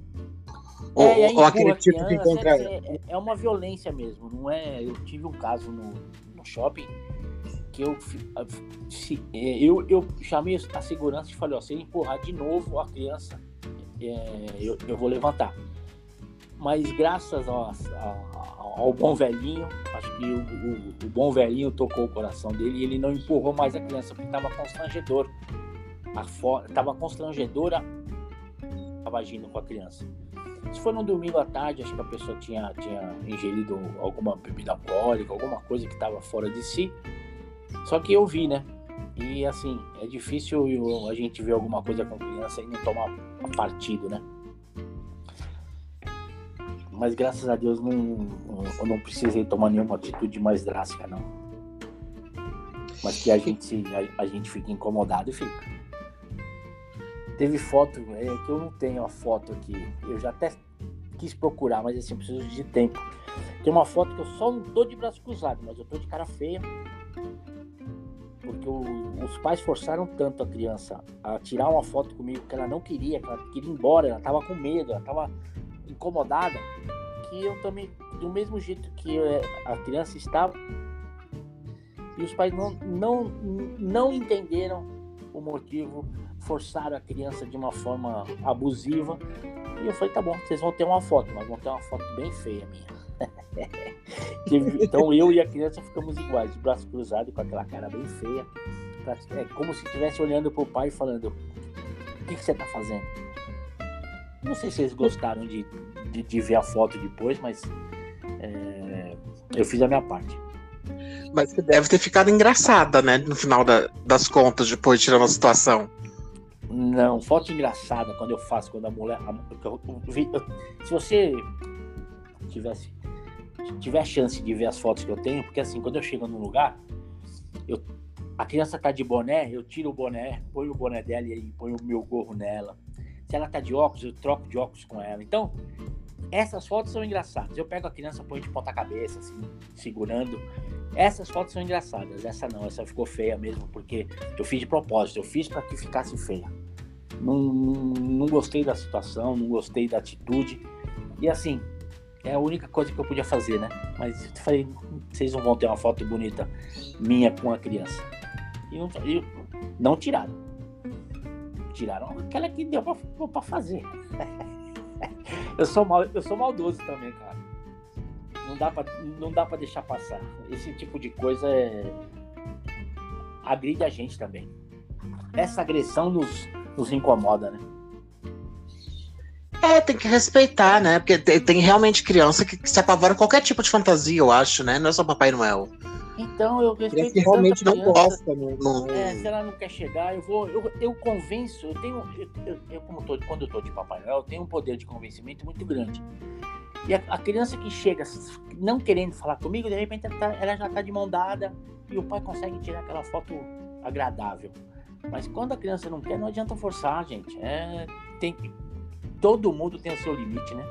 [SPEAKER 2] É, ou, ou aquele tipo criança, que encontra. É, é, é, uma violência mesmo, não é? Eu tive um caso no, no shopping que eu, é, eu, eu chamei a segurança e falei: ó, se ele empurrar de novo a criança, é, eu, eu vou levantar. Mas graças ao, ao, bom velhinho, acho que o, o, o, bom velhinho tocou o coração dele e ele não empurrou mais a criança porque estava constrangedor. Estava constrangedora estava agindo com a criança. Se for no domingo à tarde, acho que a pessoa tinha, tinha ingerido alguma bebida alcoólica, alguma coisa que estava fora de si. Só que eu vi, né? E assim, é difícil a gente ver alguma coisa com criança e não tomar partido, né? Mas graças a Deus não, eu não precisei tomar nenhuma atitude mais drástica, não. Mas que a gente, a, a gente fica incomodado e fica. Teve foto, é que eu não tenho a foto aqui. Eu já até quis procurar, mas assim, preciso de tempo. Tem uma foto que eu só não tô de braço cruzado, mas eu tô de cara feia. Porque o, os pais forçaram tanto a criança a tirar uma foto comigo que ela não queria, que ela queria ir embora, ela tava com medo, ela tava incomodada, que eu também, do mesmo jeito que eh, a criança estava, e os pais não, não, não entenderam o motivo, forçaram a criança de uma forma abusiva. E eu falei, tá bom, vocês vão ter uma foto, mas vão ter uma foto bem feia minha. então eu e a criança ficamos iguais, de braço cruzado, com aquela cara bem feia. É como se estivesse olhando pro pai falando, o que, que você tá fazendo? Não sei se eles gostaram de, de, de ver a foto depois, mas é, eu fiz a minha parte.
[SPEAKER 1] Mas você deve ter ficado engraçada, né? No final da, das contas, depois de tirar uma situação.
[SPEAKER 2] Não, foto engraçada quando eu faço, quando a mulher. A, eu, eu, se você tivesse tiver chance de ver as fotos que eu tenho, porque assim, quando eu chego num lugar, eu, a criança tá de boné, eu tiro o boné, ponho o boné dela e ponho o meu gorro nela. Se ela tá de óculos, eu troco de óculos com ela. Então, essas fotos são engraçadas. Eu pego a criança, ponho de ponta cabeça, assim, segurando. Essas fotos são engraçadas. Essa não, essa ficou feia mesmo, porque eu fiz de propósito. Eu fiz para que ficasse feia. Não, não gostei da situação, não gostei da atitude. E assim, é a única coisa que eu podia fazer, né? Mas eu falei, vocês não vão ter uma foto bonita minha com a criança. E não, e não tiraram. Tiraram aquela que deu para fazer. eu, sou mal, eu sou maldoso também, cara. Não dá, pra, não dá pra deixar passar. Esse tipo de coisa é... agride a gente também. Essa agressão nos, nos incomoda, né?
[SPEAKER 1] É, tem que respeitar, né? Porque tem, tem realmente criança que, que, se apavora qualquer tipo de fantasia, eu acho, né? Não é só Papai Noel.
[SPEAKER 2] Então eu respeito.
[SPEAKER 1] Que realmente não gosta,
[SPEAKER 2] não, não... É, se ela não quer chegar, eu vou. Eu, eu convenço, eu tenho. Eu, eu, como tô, quando eu tô de Papai Noel, eu tenho um poder de convencimento muito grande. E a, a criança que chega não querendo falar comigo, de repente ela, tá, ela já tá de mão dada e o pai consegue tirar aquela foto agradável. Mas quando a criança não quer, não adianta forçar, gente. É, tem, todo mundo tem o seu limite, né?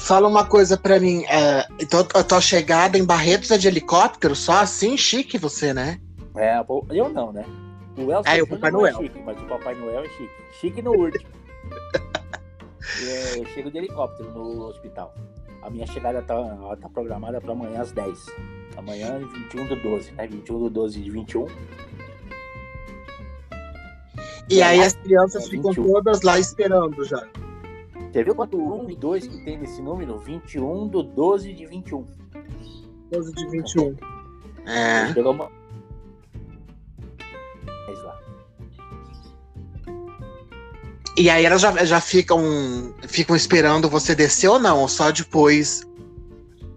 [SPEAKER 1] Fala uma coisa para mim. É, então, a tua chegada em Barretos é de helicóptero só assim? Chique você, né?
[SPEAKER 2] É, eu não, né?
[SPEAKER 1] O Elcio é, o Papai Noel.
[SPEAKER 2] É chique, mas o Papai Noel é chique. Chique no último. é, eu chego de helicóptero no hospital. A minha chegada tá, tá programada para amanhã às 10. Amanhã, 21 do 12, né? 21 do 12 de 21.
[SPEAKER 1] E aí as crianças é, ficam todas lá esperando já.
[SPEAKER 2] Você viu quanto 1 e 2 que tem nesse número? 21 do 12 de 21.
[SPEAKER 1] 12 de 21. É.
[SPEAKER 2] Pegou uma...
[SPEAKER 1] E aí elas já, já ficam, ficam esperando você descer ou não? Só depois?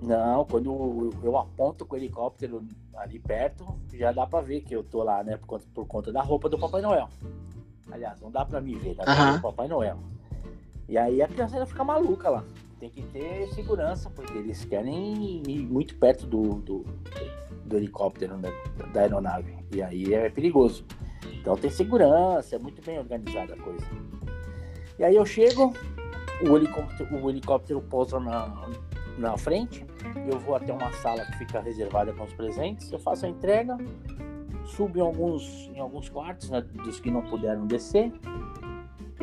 [SPEAKER 2] Não, quando eu aponto com o helicóptero ali perto, já dá pra ver que eu tô lá, né? Por conta, por conta da roupa do Papai Noel. Aliás, não dá pra me ver, dá pra ver o Papai Noel. E aí a criança fica maluca lá. Tem que ter segurança, porque eles querem ir muito perto do, do, do helicóptero, né, da aeronave. E aí é perigoso. Então tem segurança, é muito bem organizada a coisa. E aí eu chego, o helicóptero, o helicóptero pousa na, na frente, eu vou até uma sala que fica reservada com os presentes, eu faço a entrega, subo em alguns, em alguns quartos, né, dos que não puderam descer.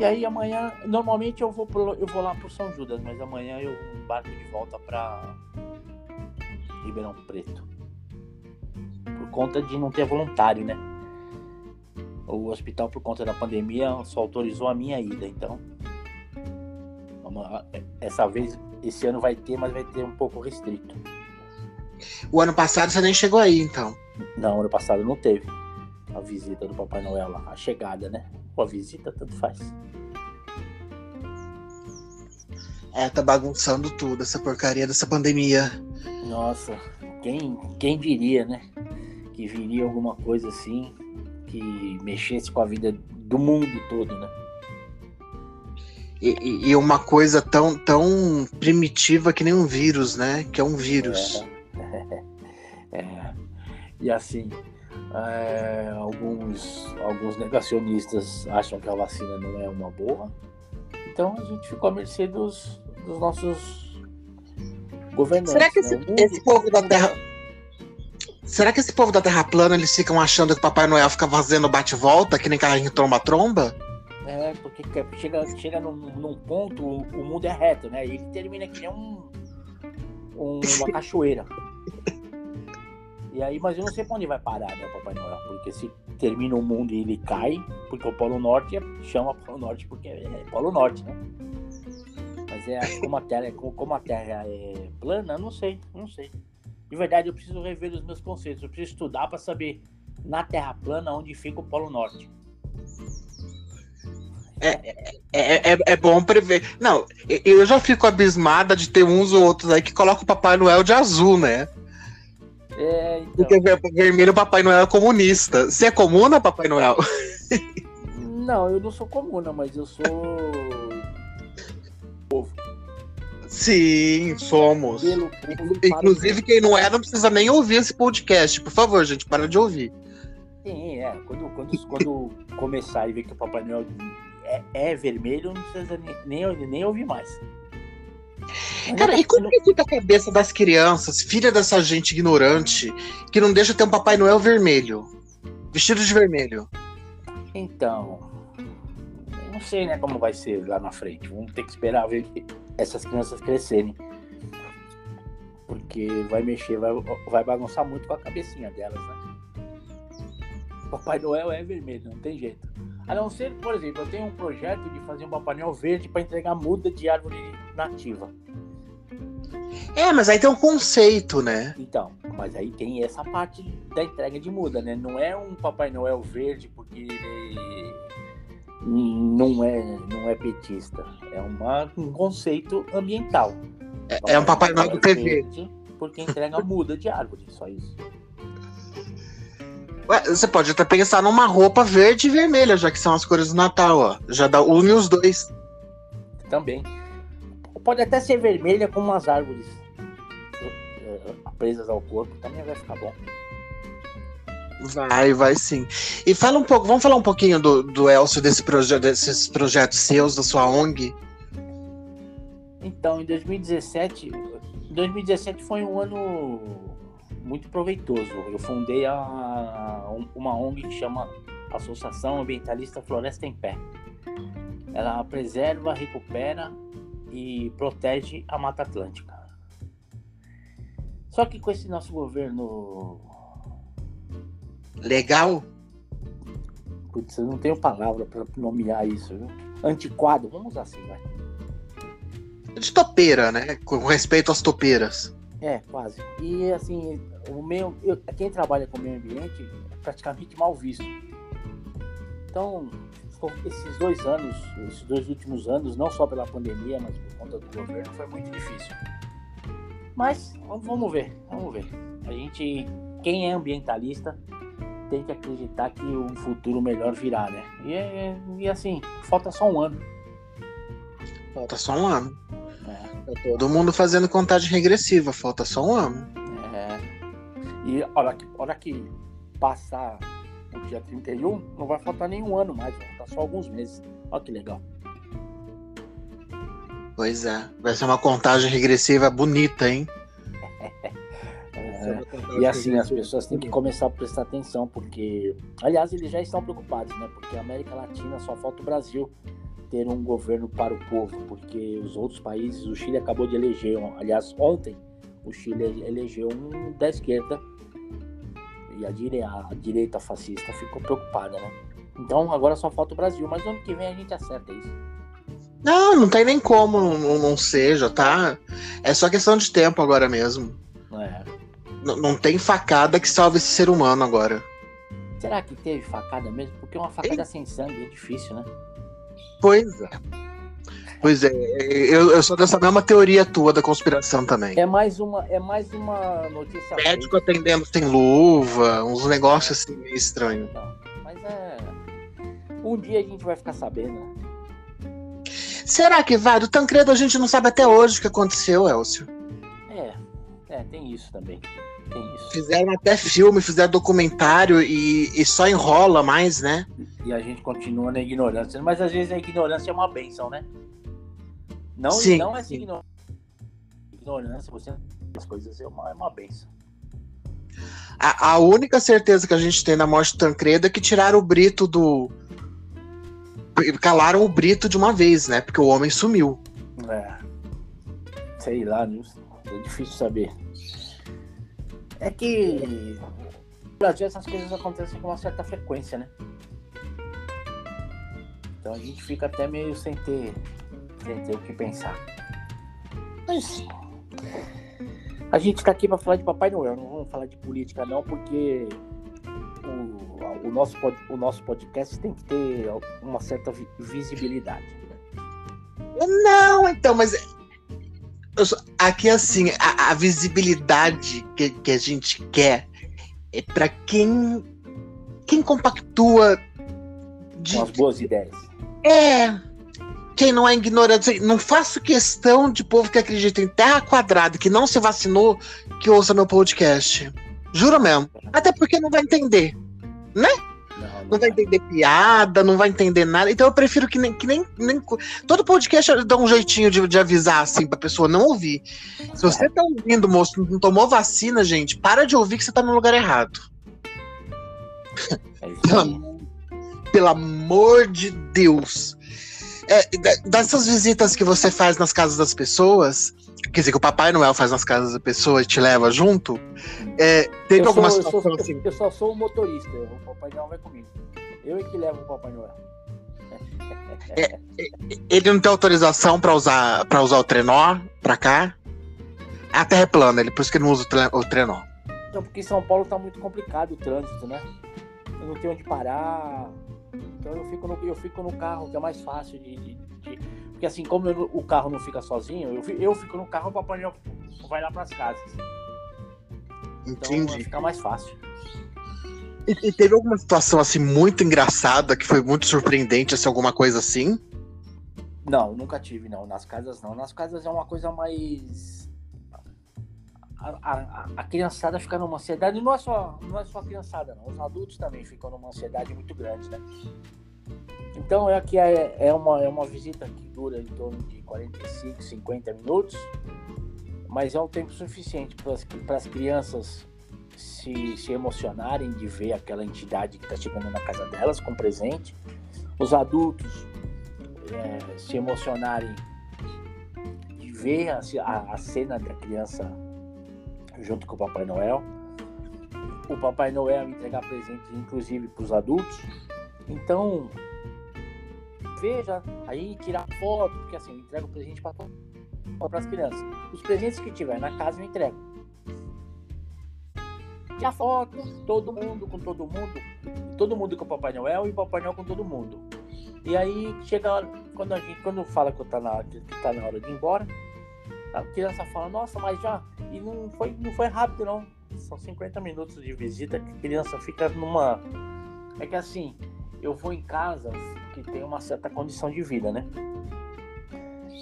[SPEAKER 2] E aí amanhã, normalmente eu vou, pro, eu vou lá para São Judas, mas amanhã eu embarco de volta para Ribeirão Preto. Por conta de não ter voluntário, né? O hospital, por conta da pandemia, só autorizou a minha ida, então. Essa vez, esse ano vai ter, mas vai ter um pouco restrito.
[SPEAKER 1] O ano passado você nem chegou aí, então.
[SPEAKER 2] Não, ano passado não teve a visita do Papai Noel lá, a chegada, né? Ou a visita, tanto faz.
[SPEAKER 1] É, tá bagunçando tudo, essa porcaria dessa pandemia.
[SPEAKER 2] Nossa, quem, quem diria, né? Que viria alguma coisa assim que mexesse com a vida do mundo todo, né?
[SPEAKER 1] E, e, uma coisa tão, tão primitiva que nem um vírus, né? Que é um vírus.
[SPEAKER 2] É, é. E assim, é, alguns, alguns negacionistas acham que a vacina não é uma boa. Então a gente ficou à mercê dos, dos nossos governantes.
[SPEAKER 1] Será que esse, né? esse povo da Terra. Será que esse povo da Terra plana eles ficam achando que o Papai Noel fica fazendo bate-volta, que nem carrinho tromba-tromba?
[SPEAKER 2] É, porque chega, chega num, num ponto, o, o, mundo é reto, né? E ele termina que nem um, um uma cachoeira. E aí, mas eu não sei pra onde vai parar, né, Papai Noel? Porque se termina o mundo e ele cai, porque o Polo Norte chama Polo Norte porque é Polo Norte, né? Mas é como a Terra, como a terra é plana, não sei, não sei. De verdade, eu preciso rever os meus conceitos. Eu preciso estudar para saber na Terra plana onde fica o Polo Norte.
[SPEAKER 1] É, é, é, é, bom prever. Não, eu já fico abismada de ter uns ou outros aí que colocam o Papai Noel de azul, né?
[SPEAKER 2] É, então...
[SPEAKER 1] Porque vermelho Papai Noel é comunista. Você é comuna, Papai Noel?
[SPEAKER 2] Não, eu não sou comuna, mas eu sou. povo.
[SPEAKER 1] Sim, somos. Pelo, pelo, Inclusive, quem não é, não precisa nem ouvir esse podcast. Por favor, gente, para de ouvir.
[SPEAKER 2] Sim, é. Quando, quando, quando começar e ver que o Papai Noel é, é vermelho, não precisa nem, nem, nem ouvir mais.
[SPEAKER 1] Cara, e como que fica a cabeça das crianças, filha dessa gente ignorante, que não deixa ter um Papai Noel vermelho? Vestido de vermelho.
[SPEAKER 2] Então, não sei, né, como vai ser lá na frente. Vamos ter que esperar ver essas crianças crescerem. Porque vai mexer, vai, vai bagunçar muito com a cabecinha delas, né? Papai Noel é vermelho, não tem jeito. A não ser, por exemplo, eu tenho um projeto de fazer um Papai Noel verde para entregar muda de árvore nativa.
[SPEAKER 1] É, mas aí tem um conceito, né?
[SPEAKER 2] Então, mas aí tem essa parte da entrega de muda, né? Não é um Papai Noel verde porque ele não é, não é petista. É uma, um conceito ambiental.
[SPEAKER 1] É, é um Papai Noel do TV.
[SPEAKER 2] Porque entrega muda de árvore, só isso.
[SPEAKER 1] Você pode até pensar numa roupa verde e vermelha, já que são as cores do Natal, ó. Já dá une os dois.
[SPEAKER 2] Também. Pode até ser vermelha com umas árvores eh, presas ao corpo, também vai ficar bom.
[SPEAKER 1] Vai, vai sim. E fala um pouco, vamos falar um pouquinho do, do Elcio, desse proje desses projetos seus, da sua ONG?
[SPEAKER 2] Então, em 2017, 2017 foi um ano muito proveitoso. Eu fundei a, uma ONG que chama Associação Ambientalista Floresta em Pé. Ela preserva, recupera e protege a Mata Atlântica. Só que com esse nosso governo
[SPEAKER 1] Legal?
[SPEAKER 2] Putz, eu não tenho palavra para nomear isso, viu? Antiquado, vamos usar assim, vai.
[SPEAKER 1] De topeira, né? Com respeito às topeiras.
[SPEAKER 2] É, quase. E assim, o meio, eu, quem trabalha com o meio ambiente é praticamente mal visto. Então, esses dois anos, esses dois últimos anos, não só pela pandemia, mas por conta do governo, foi muito difícil. Mas vamos ver, vamos ver. A gente, quem é ambientalista, tem que acreditar que um futuro melhor virá, né? E, é, e assim, falta só um ano.
[SPEAKER 1] Falta só um ano. É. Tá todo mundo fazendo contagem regressiva, falta só um ano.
[SPEAKER 2] É. E olha que, olha que passar o dia 31, não vai faltar nenhum ano mais, vai faltar só alguns meses. Olha que legal.
[SPEAKER 1] Pois é, vai ser uma contagem regressiva bonita, hein?
[SPEAKER 2] É, e assim, as pessoas têm que começar a prestar atenção, porque. Aliás, eles já estão preocupados, né? Porque a América Latina só falta o Brasil ter um governo para o povo, porque os outros países, o Chile acabou de eleger, aliás, ontem, o Chile elegeu um da esquerda e a direita, a direita fascista ficou preocupada, né? Então agora só falta o Brasil, mas ano que vem a gente acerta isso.
[SPEAKER 1] Não, não tem nem como não, não seja, tá? É só questão de tempo agora mesmo.
[SPEAKER 2] É.
[SPEAKER 1] Não tem facada que salve esse ser humano agora.
[SPEAKER 2] Será que teve facada mesmo? Porque uma facada sem sangue é difícil, né?
[SPEAKER 1] Pois é. Pois é, eu, eu sou dessa mesma teoria tua da conspiração também.
[SPEAKER 2] É mais uma, é mais uma notícia.
[SPEAKER 1] Médico fake. atendendo sem luva, uns negócios assim meio estranhos.
[SPEAKER 2] Mas é. Um dia a gente vai ficar sabendo. Né?
[SPEAKER 1] Será que vai? Do Tancredo a gente não sabe até hoje o que aconteceu, Elcio.
[SPEAKER 2] É, é, tem isso também. Tem isso.
[SPEAKER 1] Fizeram até filme, fizeram documentário e, e só enrola mais, né?
[SPEAKER 2] E a gente continua na ignorância. Mas às vezes a ignorância é uma benção, né? Não,
[SPEAKER 1] sim,
[SPEAKER 2] não é ignorância. Ignorância, você as coisas é uma, é uma benção.
[SPEAKER 1] A, a, única certeza que a gente tem na morte do Tancredo é que tiraram o Brito do. Calaram o Brito de uma vez, né? Porque o homem sumiu.
[SPEAKER 2] É. Sei lá, é difícil saber. É que no Brasil essas coisas acontecem com uma certa frequência, né? Então a gente fica até meio sem ter sem ter o que pensar. Mas a gente está aqui para falar de Papai Noel, não vamos falar de política não, porque o, o, nosso, o nosso podcast tem que ter uma certa visibilidade.
[SPEAKER 1] Não, então, mas aqui assim, a, a visibilidade que, que, a gente quer é para quem quem compactua
[SPEAKER 2] de, com as boas ideias.
[SPEAKER 1] É, quem não é ignorante, não faço questão de povo que acredita em terra quadrada, que não se vacinou, que ouça meu podcast. Juro mesmo. Até porque não vai entender, né? Não, não vai entender piada, não vai entender nada. Então eu prefiro que nem. Que nem, nem todo podcast dá um jeitinho de, de avisar, assim, pra pessoa não ouvir. Se você tá ouvindo, moço, não tomou vacina, gente, para de ouvir que você tá no lugar errado. É pelo, pelo amor de Deus. É, dessas visitas que você faz nas casas das pessoas, quer dizer, que o Papai Noel faz nas casas das pessoas e te leva junto, é, teve
[SPEAKER 2] eu
[SPEAKER 1] alguma
[SPEAKER 2] sou,
[SPEAKER 1] situação
[SPEAKER 2] eu sou,
[SPEAKER 1] assim?
[SPEAKER 2] Eu só sou o motorista, o Papai Noel vai comigo. Eu é que levo o Papai Noel.
[SPEAKER 1] É, é ele não tem autorização para usar, pra usar o trenó pra cá? A terra é plana, ele, por isso que ele não usa o trenó.
[SPEAKER 2] Não, porque em São Paulo tá muito complicado o trânsito, né? Eu não tenho onde parar, então eu fico no, eu fico no carro, que é mais fácil de. de, de porque assim, como eu, o carro não fica sozinho, eu, eu fico no carro, o papai vai lá para as casas. Então
[SPEAKER 1] Entendi.
[SPEAKER 2] fica mais fácil.
[SPEAKER 1] E, e, teve alguma situação assim muito engraçada que foi muito surpreendente, assim, alguma coisa assim?
[SPEAKER 2] Não, nunca tive, não. Nas casas não. Nas casas é uma coisa mais a, a, a, criançada fica numa ansiedade, não é, só, não é só a criançada, não. Os adultos também ficam numa ansiedade muito grande, né? Então é que é, é, uma, é uma visita que dura em torno de 45, 50 minutos, mas é um tempo suficiente para as crianças se, se emocionarem de ver aquela entidade que está chegando na casa delas com presente, os adultos é, se emocionarem de ver a, a, a cena da criança junto com o Papai Noel. O Papai Noel entregar presentes, inclusive para os adultos. Então, veja, aí tirar foto, porque assim, eu entrego presente para as crianças. Os presentes que tiver na casa eu entrego. Tirar foto, todo mundo com todo mundo, todo mundo com o Papai Noel e o Papai Noel com todo mundo. E aí chega quando a gente, quando fala que tá na, que tá na hora de ir embora, a criança fala, nossa, mas já. E não foi, não foi rápido, não. São 50 minutos de visita que a criança fica numa. É que assim, eu vou em casas que tem uma certa condição de vida, né?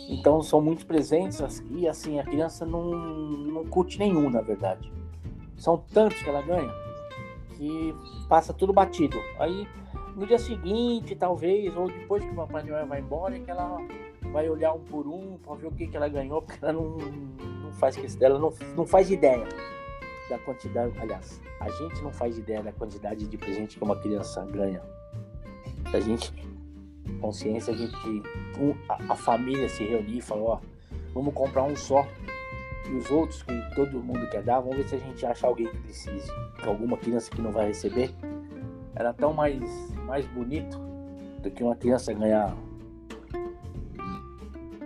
[SPEAKER 2] Então são muitos presentes e assim, a criança não, não curte nenhum, na verdade. São tantos que ela ganha. que passa tudo batido. Aí no dia seguinte, talvez, ou depois que o Papai Noel vai embora, é que ela vai olhar um por um para ver o que, que ela ganhou, porque ela não, não faz questão, ela não, não faz ideia da quantidade. Aliás, a gente não faz ideia da quantidade de presente que uma criança ganha. A gente, consciência, a gente, a, a família se reunir e falar, ó, vamos comprar um só. E os outros que todo mundo quer dar, vamos ver se a gente acha alguém que precise. Alguma criança que não vai receber. Era tão mais, mais bonito do que uma criança ganhar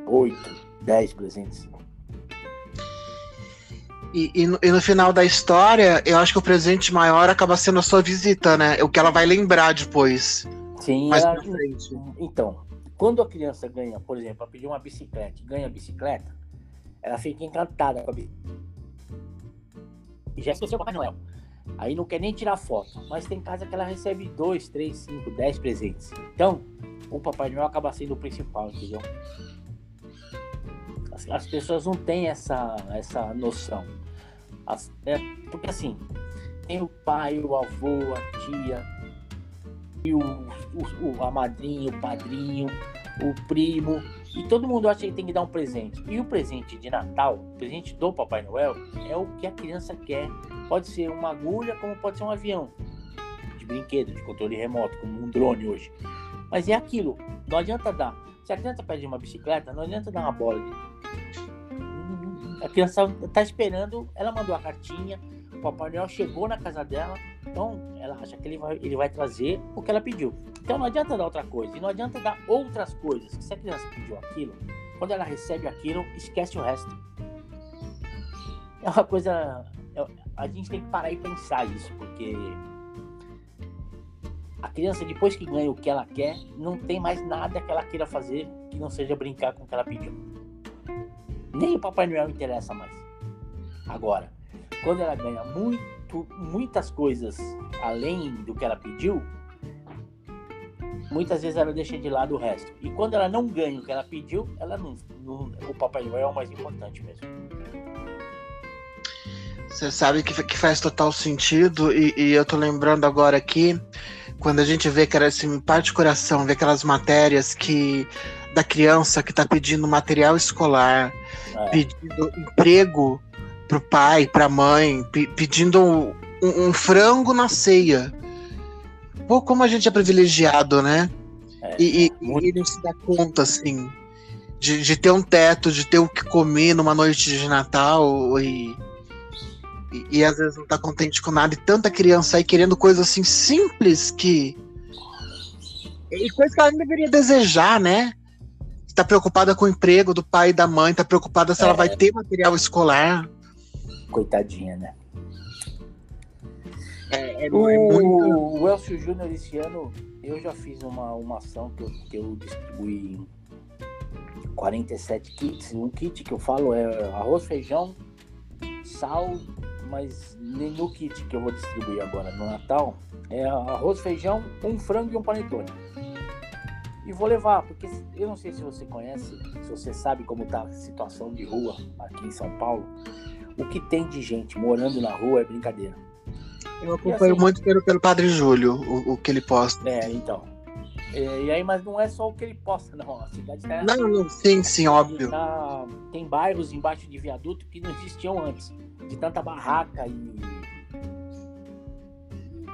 [SPEAKER 2] 8, 10 presentes.
[SPEAKER 1] E, e, no, e, no, final da história, eu acho que o presente maior acaba sendo a sua visita, né? O que ela vai lembrar depois.
[SPEAKER 2] Sim, mais ela, frente. Então, quando a criança ganha, por exemplo, ela pediu uma bicicleta ganha a bicicleta, ela fica encantada com a bicicleta. E já esqueceu o Papai Noel. Aí não quer nem tirar foto. Mas tem casa que ela recebe dois, três, cinco, dez presentes. Então, o Papai Noel acaba sendo o principal, entendeu? As, as pessoas não têm essa, essa noção. As, é, porque assim, tem o pai, o avô, a tia, e o, o, a madrinha, o padrinho, o primo, e todo mundo acha que tem que dar um presente. E o presente de Natal, o presente do Papai Noel, é o que a criança quer. Pode ser uma agulha, como pode ser um avião de brinquedo, de controle remoto, como um drone hoje. Mas é aquilo. Não adianta dar. Se a criança pede uma bicicleta, não adianta dar uma bola. A criança está esperando, ela mandou a cartinha, o Papai Noel chegou na casa dela, então ela acha que ele vai, ele vai trazer o que ela pediu. Então não adianta dar outra coisa, e não adianta dar outras coisas. Se a criança pediu aquilo, quando ela recebe aquilo, esquece o resto. É uma coisa. É, a gente tem que parar e pensar isso, porque a criança, depois que ganha o que ela quer, não tem mais nada que ela queira fazer que não seja brincar com o que ela pediu. Nem o Papai Noel interessa mais. Agora, quando ela ganha muito, muitas coisas além do que ela pediu, muitas vezes ela deixa de lado o resto. E quando ela não ganha o que ela pediu, ela não, não o Papai Noel é o mais importante mesmo.
[SPEAKER 1] Você sabe que, que faz total sentido, e, e eu tô lembrando agora aqui quando a gente vê que era assim, parte do coração, vê aquelas matérias que da criança que está pedindo material escolar, é. pedindo emprego pro pai, pra mãe, pe pedindo um, um, frango na ceia. Pô, como a gente é privilegiado, né? É, e, e, e, não se dá conta, assim, de, de ter um teto, de ter o que comer numa noite de Natal e e, e, às vezes não tá contente com nada, e tanta criança aí querendo coisas assim simples que. E coisa que ela deveria desejar, né? Tá preocupada com o emprego do pai e da mãe, tá preocupada se é. ela vai ter material escolar.
[SPEAKER 2] Coitadinha, né?
[SPEAKER 1] É, é,
[SPEAKER 2] o, é muito... o Elcio Júnior esse ano, eu já fiz uma, uma ação que eu, que eu distribuí 47 kits. Um kit que eu falo é arroz, feijão, sal, mas no kit que eu vou distribuir agora no Natal é arroz, feijão, um frango e um panetone. E vou levar, porque eu não sei se você conhece, se você sabe como tá a situação de rua aqui em São Paulo. O que tem de gente morando na rua é brincadeira.
[SPEAKER 1] Eu acompanho assim, muito pelo, pelo Padre Júlio, o, o que ele posta.
[SPEAKER 2] É, então. É, e aí, mas não é só o que ele posta, não. A cidade tá.
[SPEAKER 1] Não, não, sim, sim, óbvio.
[SPEAKER 2] Tá, tem bairros embaixo de viaduto que não existiam antes de tanta barraca e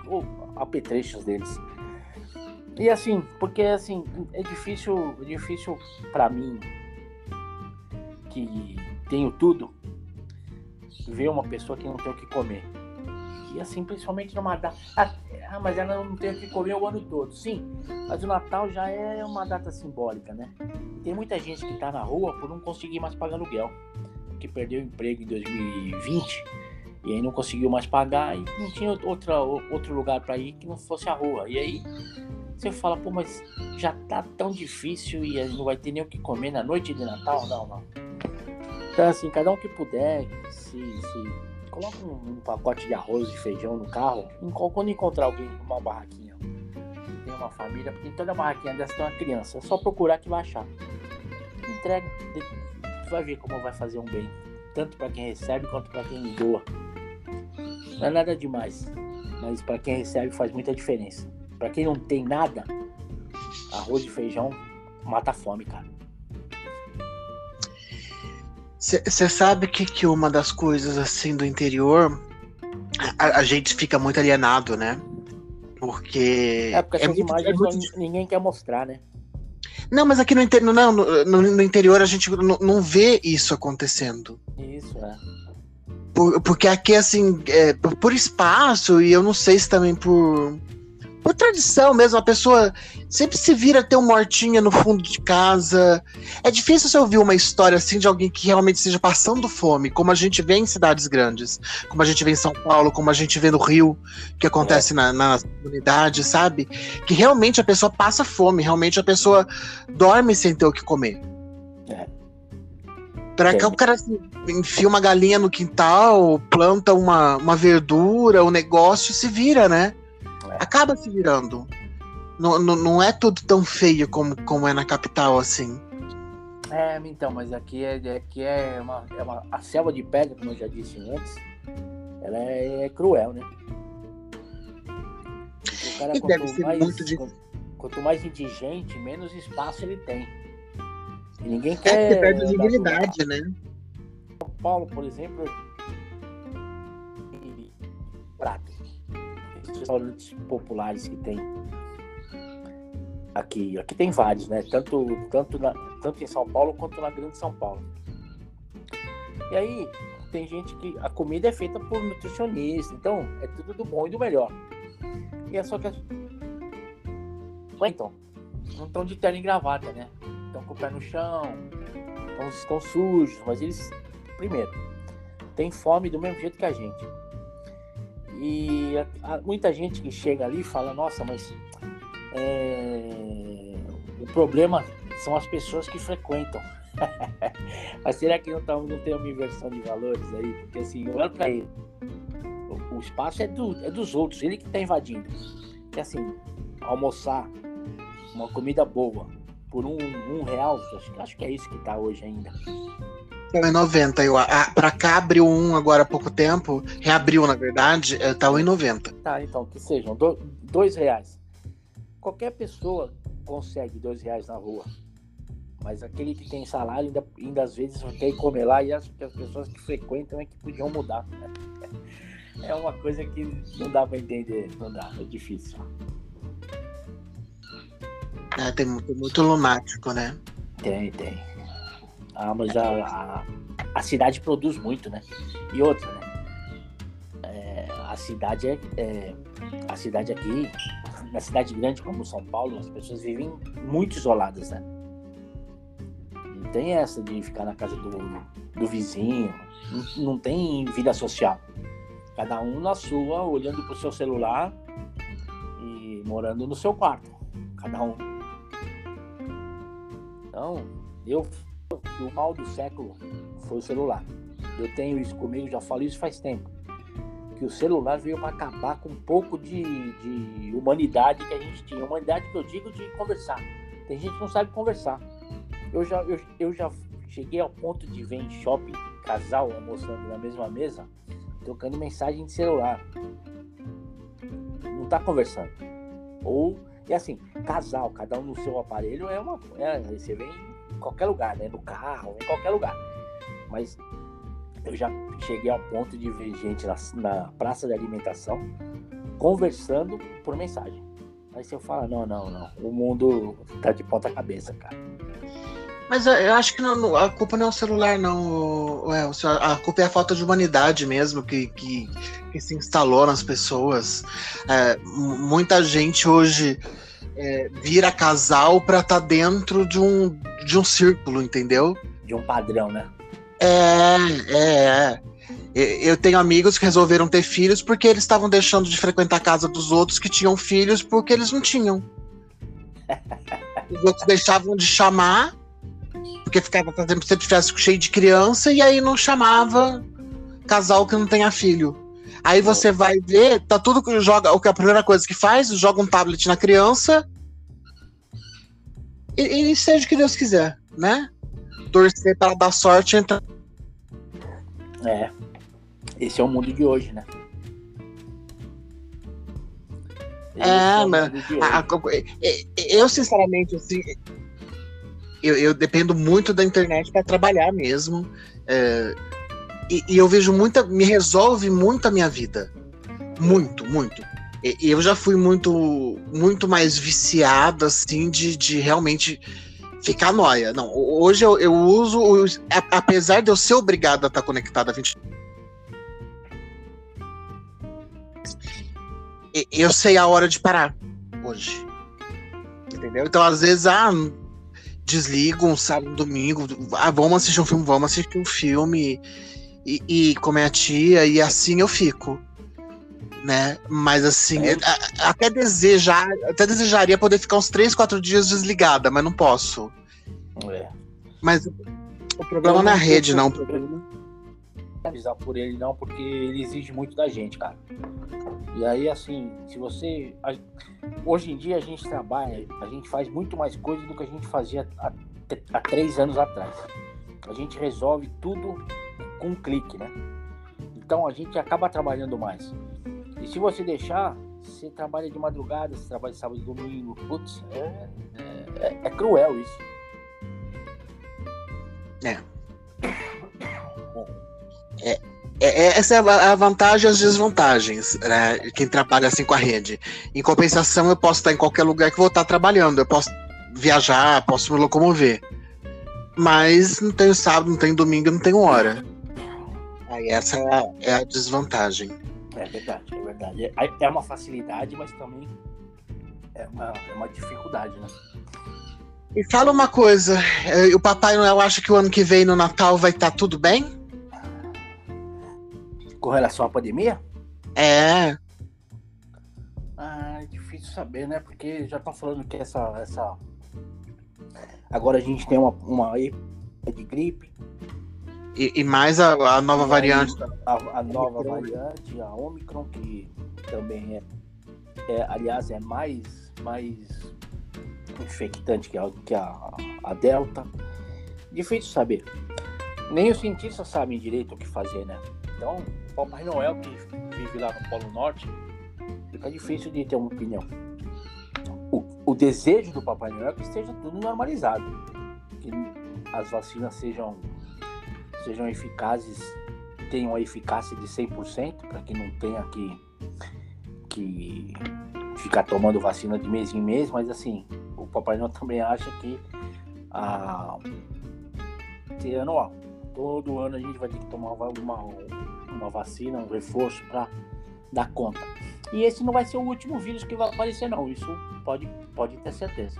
[SPEAKER 2] oh, apetrechos deles. E assim, porque assim, é difícil, é difícil para mim que tenho tudo ver uma pessoa que não tem o que comer. E assim, principalmente numa data. Ah, ah, mas ela não tem o que comer o ano todo. Sim, mas o Natal já é uma data simbólica, né? Tem muita gente que tá na rua por não conseguir mais pagar aluguel que perdeu o emprego em 2020 e aí não conseguiu mais pagar e não tinha outra, outro lugar para ir que não fosse a rua. E aí você fala, pô, mas já tá tão difícil e não vai ter nem o que comer na noite de Natal? Não, não. Então, assim, cada um que puder, se, se coloca um, um pacote de arroz e feijão no carro, quando encontrar alguém numa barraquinha, tem uma família, porque em toda barraquinha dessa tem uma criança, é só procurar que vai achar. Entrega, vai ver como vai fazer um bem, tanto para quem recebe quanto para quem doa. Não é nada demais. mas para quem recebe faz muita diferença. Para quem não tem nada, arroz e feijão mata a fome, cara.
[SPEAKER 1] Você sabe que, que uma das coisas assim do interior, a, a gente fica muito alienado, né? Porque.
[SPEAKER 2] É, porque essas é imagens é muito... ninguém quer mostrar, né?
[SPEAKER 1] Não, mas aqui no, inter... não, no, no, no interior a gente não, vê isso acontecendo.
[SPEAKER 2] Isso, é.
[SPEAKER 1] Por, porque aqui, assim, é, por espaço, e eu não sei se também por por tradição mesmo, a pessoa sempre se vira ter um mortinha no fundo de casa. É difícil você ouvir uma história assim de alguém que realmente esteja passando fome, como a gente vê em cidades grandes, como a gente vê em São Paulo, como a gente vê no Rio, que acontece é. na, na comunidade, sabe? Que realmente a pessoa passa fome, realmente a pessoa dorme sem ter o que comer. É. Pra cá o cara assim, enfia uma galinha no quintal, planta uma, uma verdura, o negócio se vira, né? Acaba se virando. Não, não, não é tudo tão feio como, como é na capital, assim.
[SPEAKER 2] É, então, mas aqui é, aqui é, uma, é uma. A selva de pedra, como eu já disse antes, ela é, é cruel, né? O cara, quanto mais, muito quanto, quanto, mais indigente, menos espaço ele tem. E ninguém quer.
[SPEAKER 1] É, você perde visibilidade, né?
[SPEAKER 2] São Paulo, por exemplo, prato restaurantes populares que tem aqui. Aqui tem vários, né? Tanto, tanto, na, tanto em São Paulo quanto na Grande São Paulo. E aí tem gente que a comida é feita por nutricionista, então é tudo do bom e do melhor. E é só que então não estão de terno e gravata, né? Estão com o pé no chão, estão, estão sujos, mas eles primeiro têm fome do mesmo jeito que a gente. E muita gente que chega ali fala, nossa, mas é, o problema são as pessoas que frequentam. mas será que não, tá, não tem uma inversão de valores aí? Porque assim, olha para ele. O, o, espaço é, do, é dos outros, ele que está invadindo. Que assim, almoçar uma comida boa por um, um real, acho, acho que é isso que está hoje ainda.
[SPEAKER 1] Tá em 90. Eu, a, pra cá abriu um agora há pouco tempo. Reabriu, na verdade. Tá em 90.
[SPEAKER 2] Tá, então, que sejam do, dois reais. Qualquer pessoa consegue dois reais na rua. Mas aquele que tem salário ainda, ainda às vezes quer comer lá e acho que as pessoas que frequentam é que podiam mudar. É uma coisa que não dá para entender, não dá, é difícil.
[SPEAKER 1] É, tem, tem muito lunático, né?
[SPEAKER 2] Tem, tem. Ah, mas a, a, a, cidade produz muito, né? E outra, né? É, a cidade é, é, A cidade aqui, na cidade grande como São Paulo, as pessoas vivem muito isoladas, né? Não tem essa de ficar na casa do, do vizinho, não, não tem vida social. Cada um na sua, olhando pro seu celular e morando no seu quarto. Cada um. Então, eu o mal do século foi o celular. Eu tenho isso comigo, já falo isso faz tempo. Que o celular veio para acabar com um pouco de, de humanidade que a gente tinha. Humanidade que eu digo de conversar. Tem gente que não sabe conversar. Eu já, eu, eu já cheguei ao ponto de ver em shopping casal almoçando na mesma mesa, trocando mensagem de celular. Não tá conversando. Ou, e assim, casal, cada um no seu aparelho é uma. É, você vem em qualquer lugar, né? No carro, em qualquer lugar. Mas eu já cheguei ao ponto de ver gente na, na praça de alimentação conversando por mensagem. Aí você fala, não, não, não. O mundo tá de ponta cabeça, cara.
[SPEAKER 1] Mas eu acho que não, a culpa não é o celular, não. É, a culpa é a falta de humanidade mesmo que, que, que se instalou nas pessoas. É, muita gente hoje é, vira casal pra estar tá dentro de um, de um círculo, entendeu?
[SPEAKER 2] De um padrão, né?
[SPEAKER 1] É, é, é. Eu tenho amigos que resolveram ter filhos porque eles estavam deixando de frequentar a casa dos outros que tinham filhos porque eles não tinham. Os outros deixavam de chamar porque ficava fazendo sempre festa cheio de criança e aí não chamava casal que não tenha filho. Aí você vai ver, tá tudo que joga, o que a primeira coisa que faz, joga um tablet na criança e, e seja o que Deus quiser, né? Torcer para dar sorte entrar.
[SPEAKER 2] É. Esse é o mundo de hoje, né?
[SPEAKER 1] É, a, eu sinceramente assim, eu, eu, dependo muito da internet para trabalhar mesmo. É, e, e, eu vejo muita, me resolve muito a minha vida, muito, muito. E, eu já fui muito, muito mais viciado assim de, de realmente ficar noia. Não, hoje eu, eu uso, apesar de eu ser obrigado a estar conectado a 20 eu sei a hora de parar hoje. Entendeu? Então, às vezes, ah, desligo um sábado, um domingo, ah, vamos assistir um filme, vamos assistir um filme e, e comer a tia, e assim eu fico. Né? Mas assim, é. até desejar, até desejaria poder ficar uns 3, 4 dias desligada, mas não posso. É. Mas o problema não é a rede, não. O problema
[SPEAKER 2] avisar por ele não, porque ele exige muito da gente, cara. E aí, assim, se você. A, hoje em dia a gente trabalha, a gente faz muito mais coisa do que a gente fazia há, há três anos atrás. A gente resolve tudo com um clique, né? Então a gente acaba trabalhando mais. E se você deixar, você trabalha de madrugada, você trabalha sábado e domingo. Putz, é, é, é cruel isso.
[SPEAKER 1] É. É, é, essa é a vantagem e as desvantagens, né? Quem trabalha assim com a rede. Em compensação, eu posso estar em qualquer lugar que vou estar trabalhando. Eu posso viajar, posso me locomover. Mas não tenho sábado, não tenho domingo, não tenho hora. Aí essa é a, é a desvantagem.
[SPEAKER 2] É verdade, é verdade. É, é uma facilidade, mas também é uma, é uma dificuldade, né?
[SPEAKER 1] E fala uma coisa, é, o Papai Noel acha que o ano que vem no Natal vai estar tudo bem?
[SPEAKER 2] Com relação à pandemia?
[SPEAKER 1] É.
[SPEAKER 2] Ah, é difícil saber, né? Porque já estão falando que essa, essa. Agora a gente tem uma, uma de gripe.
[SPEAKER 1] E, e mais a, a nova e variante.
[SPEAKER 2] A, a nova variante, a Omicron, que também é, é, aliás, é mais, mais infectante que a, que a, a Delta. Difícil saber. Nem os cientistas sabem direito o que fazer, né? Então, o Papai Noel que vive lá no Polo Norte, fica difícil de ter uma opinião. O, o desejo do Papai Noel é que esteja tudo normalizado, que as vacinas sejam, sejam eficazes, tenham a eficácia de 100%, para que não tenha que, que ficar tomando vacina de mês em mês, mas assim, o Papai Noel também acha que a, ser anual. Todo ano a gente vai ter que tomar uma, uma vacina, um reforço para dar conta. E esse não vai ser o último vírus que vai aparecer, não. Isso pode, pode ter certeza.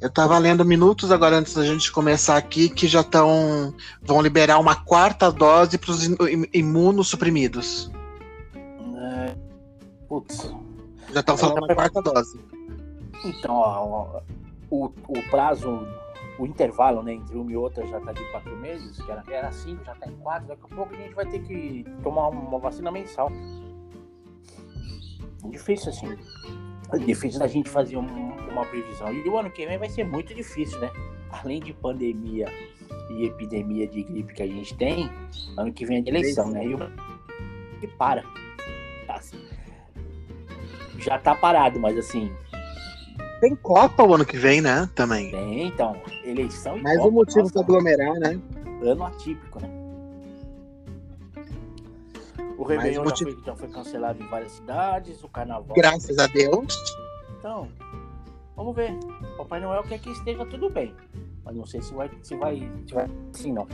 [SPEAKER 1] Eu estava lendo minutos agora antes da gente começar aqui que já estão vão liberar uma quarta dose para os imunossuprimidos.
[SPEAKER 2] É, putz.
[SPEAKER 1] Já estão falando uma quarta dose.
[SPEAKER 2] Então, ó, o, o prazo o intervalo né, entre uma e outra já está de quatro meses, que era, era cinco, já está em quatro, daqui a pouco a gente vai ter que tomar uma vacina mensal. Difícil assim. Difícil da gente fazer um, uma previsão. E o ano que vem vai ser muito difícil, né? Além de pandemia e epidemia de gripe que a gente tem, ano que vem é de eleição, né? E o que para. Já tá parado, mas assim,
[SPEAKER 1] tem Copa o ano que vem, né? Também.
[SPEAKER 2] Tem, então. Eleição e
[SPEAKER 1] Mais
[SPEAKER 2] Copa,
[SPEAKER 1] um motivo para aglomerar, né?
[SPEAKER 2] Ano atípico, né? O Réveillon já, foi, já foi cancelado em várias cidades, o carnaval.
[SPEAKER 1] Graças a Deus.
[SPEAKER 2] Então, vamos ver. Papai Noel quer que esteja tudo bem. Mas não sei se vai, se vai, se vai assim, não.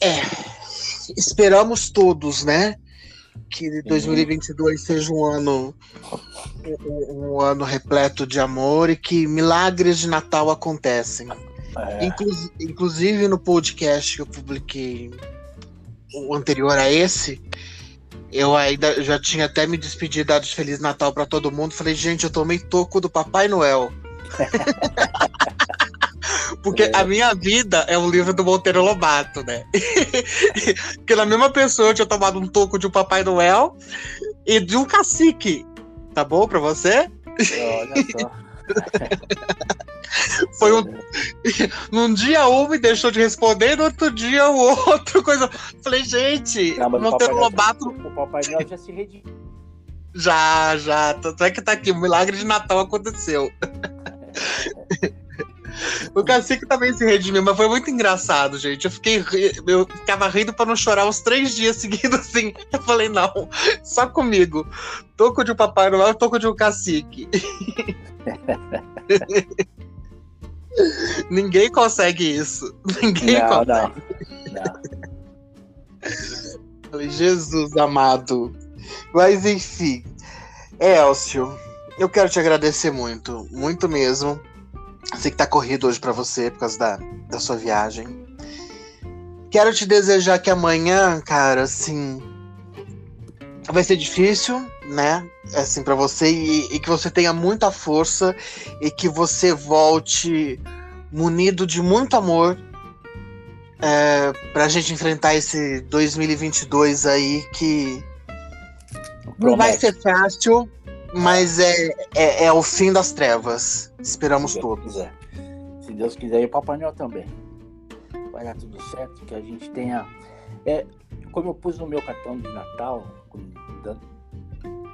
[SPEAKER 1] É. Esperamos todos, né? que 2022 seja um ano um, um, ano repleto de amor e que milagres de Natal acontecem. É. Inclu inclusive no podcast que eu publiquei o anterior a esse, eu ainda já tinha até me despedido, dado de Feliz Natal para todo mundo. Falei, gente, eu tomei toco do Papai Noel. Porque é. a minha vida é um livro do Monteiro Lobato, né? Porque na mesma pessoa eu tinha tomado um toco de um Papai Noel e de um cacique. Tá bom pra você?
[SPEAKER 2] Olha só.
[SPEAKER 1] Foi um. Num dia um me deixou de responder, no outro dia o outro coisa. Falei, gente,
[SPEAKER 2] Não, o
[SPEAKER 1] Monteiro
[SPEAKER 2] Noel
[SPEAKER 1] Lobato.
[SPEAKER 2] já- O Papai Noel já se redimiu.
[SPEAKER 1] Já, já. Tanto é que tá aqui, o milagre de Natal aconteceu. O cacique também se redimiu, mas foi muito engraçado, gente. Eu fiquei eu ficava rindo pra não chorar os três dias seguidos assim. Eu falei, não, só comigo. Toco de um Papai Noel, toco de um cacique. Ninguém consegue isso. Ninguém
[SPEAKER 2] Não,
[SPEAKER 1] consegue.
[SPEAKER 2] não. não.
[SPEAKER 1] Falei, Jesus amado. Mas enfim, Elcio, eu quero te agradecer muito, muito mesmo. Sei que tá corrido hoje pra você por causa da, da sua viagem. Quero te desejar que amanhã, cara, assim, vai ser difícil, né? Assim, para você e, e que você tenha muita força e que você volte munido de muito amor é, pra gente enfrentar esse 2022 aí que não vai
[SPEAKER 2] Promete.
[SPEAKER 1] ser fácil, mas é, é, é o fim das trevas. Esperamos
[SPEAKER 2] Se
[SPEAKER 1] todos.
[SPEAKER 2] Quiser. Se Deus quiser, e o Papai Noel também. Vai dar tudo certo, que a gente tenha. É, como eu pus no meu cartão de Natal,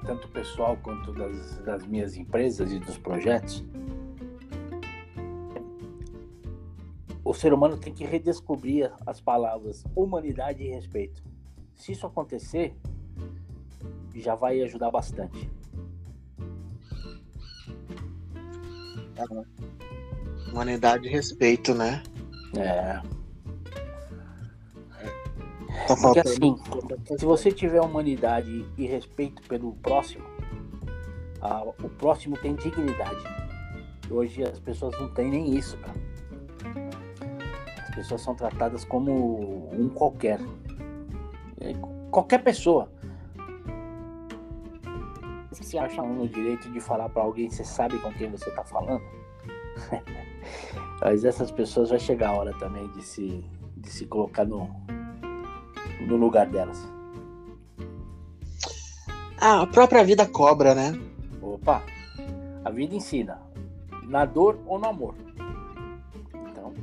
[SPEAKER 2] tanto pessoal quanto das, das minhas empresas e dos projetos, o ser humano tem que redescobrir as palavras humanidade e respeito. Se isso acontecer, já vai ajudar bastante.
[SPEAKER 1] Humanidade e respeito, né?
[SPEAKER 2] É.
[SPEAKER 1] Tá
[SPEAKER 2] Porque assim, se você tiver humanidade e respeito pelo próximo, ah, o próximo tem dignidade. Hoje as pessoas não têm nem isso, cara. As pessoas são tratadas como um qualquer. É, Qualquer pessoa. Você se acha no direito de falar pra alguém, você sabe com quem você tá falando? Mas essas pessoas vai chegar a hora também de se, de se colocar no, no lugar delas.
[SPEAKER 1] Ah, a própria vida cobra, né?
[SPEAKER 2] Opa, a vida ensina, na dor ou no amor. Então,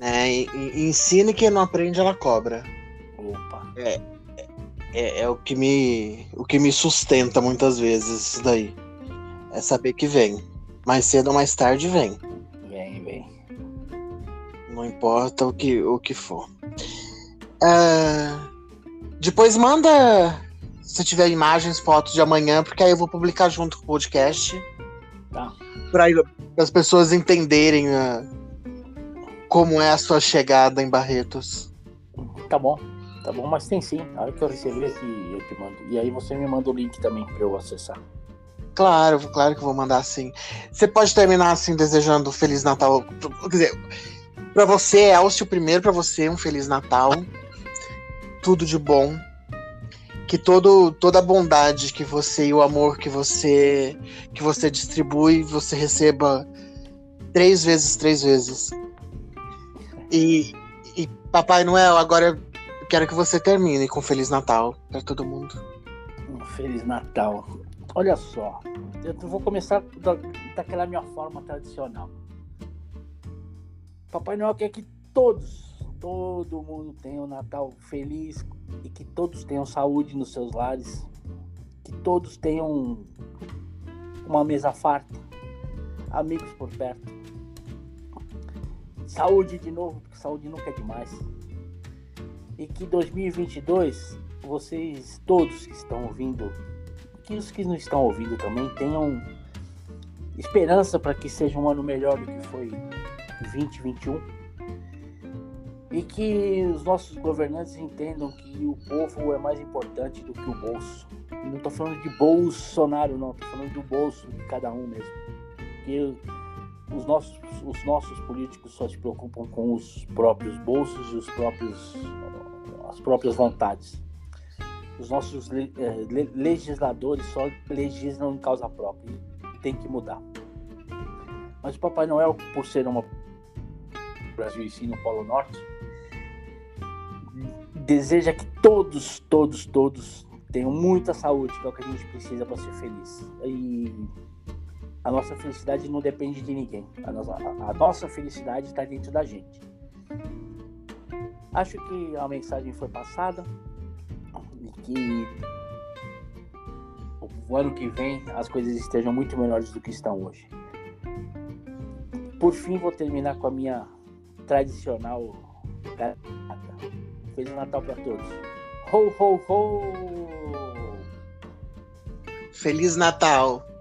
[SPEAKER 1] É, e- e- ensine quem não aprende, ela cobra.
[SPEAKER 2] opa,
[SPEAKER 1] É, é o que me o que me sustenta muitas vezes isso daí. É saber que vem. Mais cedo ou mais tarde vem.
[SPEAKER 2] vem, vem.
[SPEAKER 1] Não importa o que, o que for. Ah, depois manda se tiver imagens, fotos de amanhã, porque aí eu vou publicar junto com o podcast.
[SPEAKER 2] Tá.
[SPEAKER 1] Para as pessoas entenderem ah, como é a sua chegada em Barretos.
[SPEAKER 2] Tá bom, tá bom, mas tem sim. A hora que eu receber aqui, eu te mando. E aí você me manda o link também pra eu acessar.
[SPEAKER 1] Claro, claro que vou mandar assim. Você pode terminar assim desejando Feliz Natal. Quer dizer, pra você, Elcio, primeiro pra você, um Feliz Natal. Tudo de bom. Que todo, toda a bondade que você e o amor que você que você distribui, você receba três vezes, três vezes. E, e Papai Noel, agora quero que você termine com Feliz Natal pra todo mundo.
[SPEAKER 2] Um Feliz Natal. Olha só, eu vou começar da, daquela minha forma tradicional. Papai Noel quer que todos, todo mundo tenha um Natal feliz e que todos tenham saúde nos seus lares, que todos tenham uma mesa farta, amigos por perto. Saúde de novo, porque saúde nunca é demais. E que 2022 vocês todos que estão ouvindo, que os que não estão ouvindo também tenham esperança para que seja um ano melhor do que foi 2021 e que os nossos governantes entendam que o povo é mais importante do que o bolso. E não estou falando de Bolsonaro, não, estou falando do bolso de cada um mesmo. Que os nossos, os nossos políticos só se preocupam com os próprios bolsos e os próprios, as próprias vontades. Os nossos le- eh, le- legisladores só legislam em causa própria. Tem que mudar. Mas o Papai Noel, por ser uma Brasil e sim no Polo Norte, deseja que todos, todos, todos tenham muita saúde, que é o que a gente precisa para ser feliz. E a nossa felicidade não depende de ninguém. A nossa, a, nossa felicidade está dentro da gente. Acho que a mensagem foi passada e que o ano que vem as coisas estejam muito melhores do que estão hoje. Por fim, vou terminar com a minha tradicional Feliz Natal para todos. Ho, ho, ho!
[SPEAKER 1] Feliz Natal!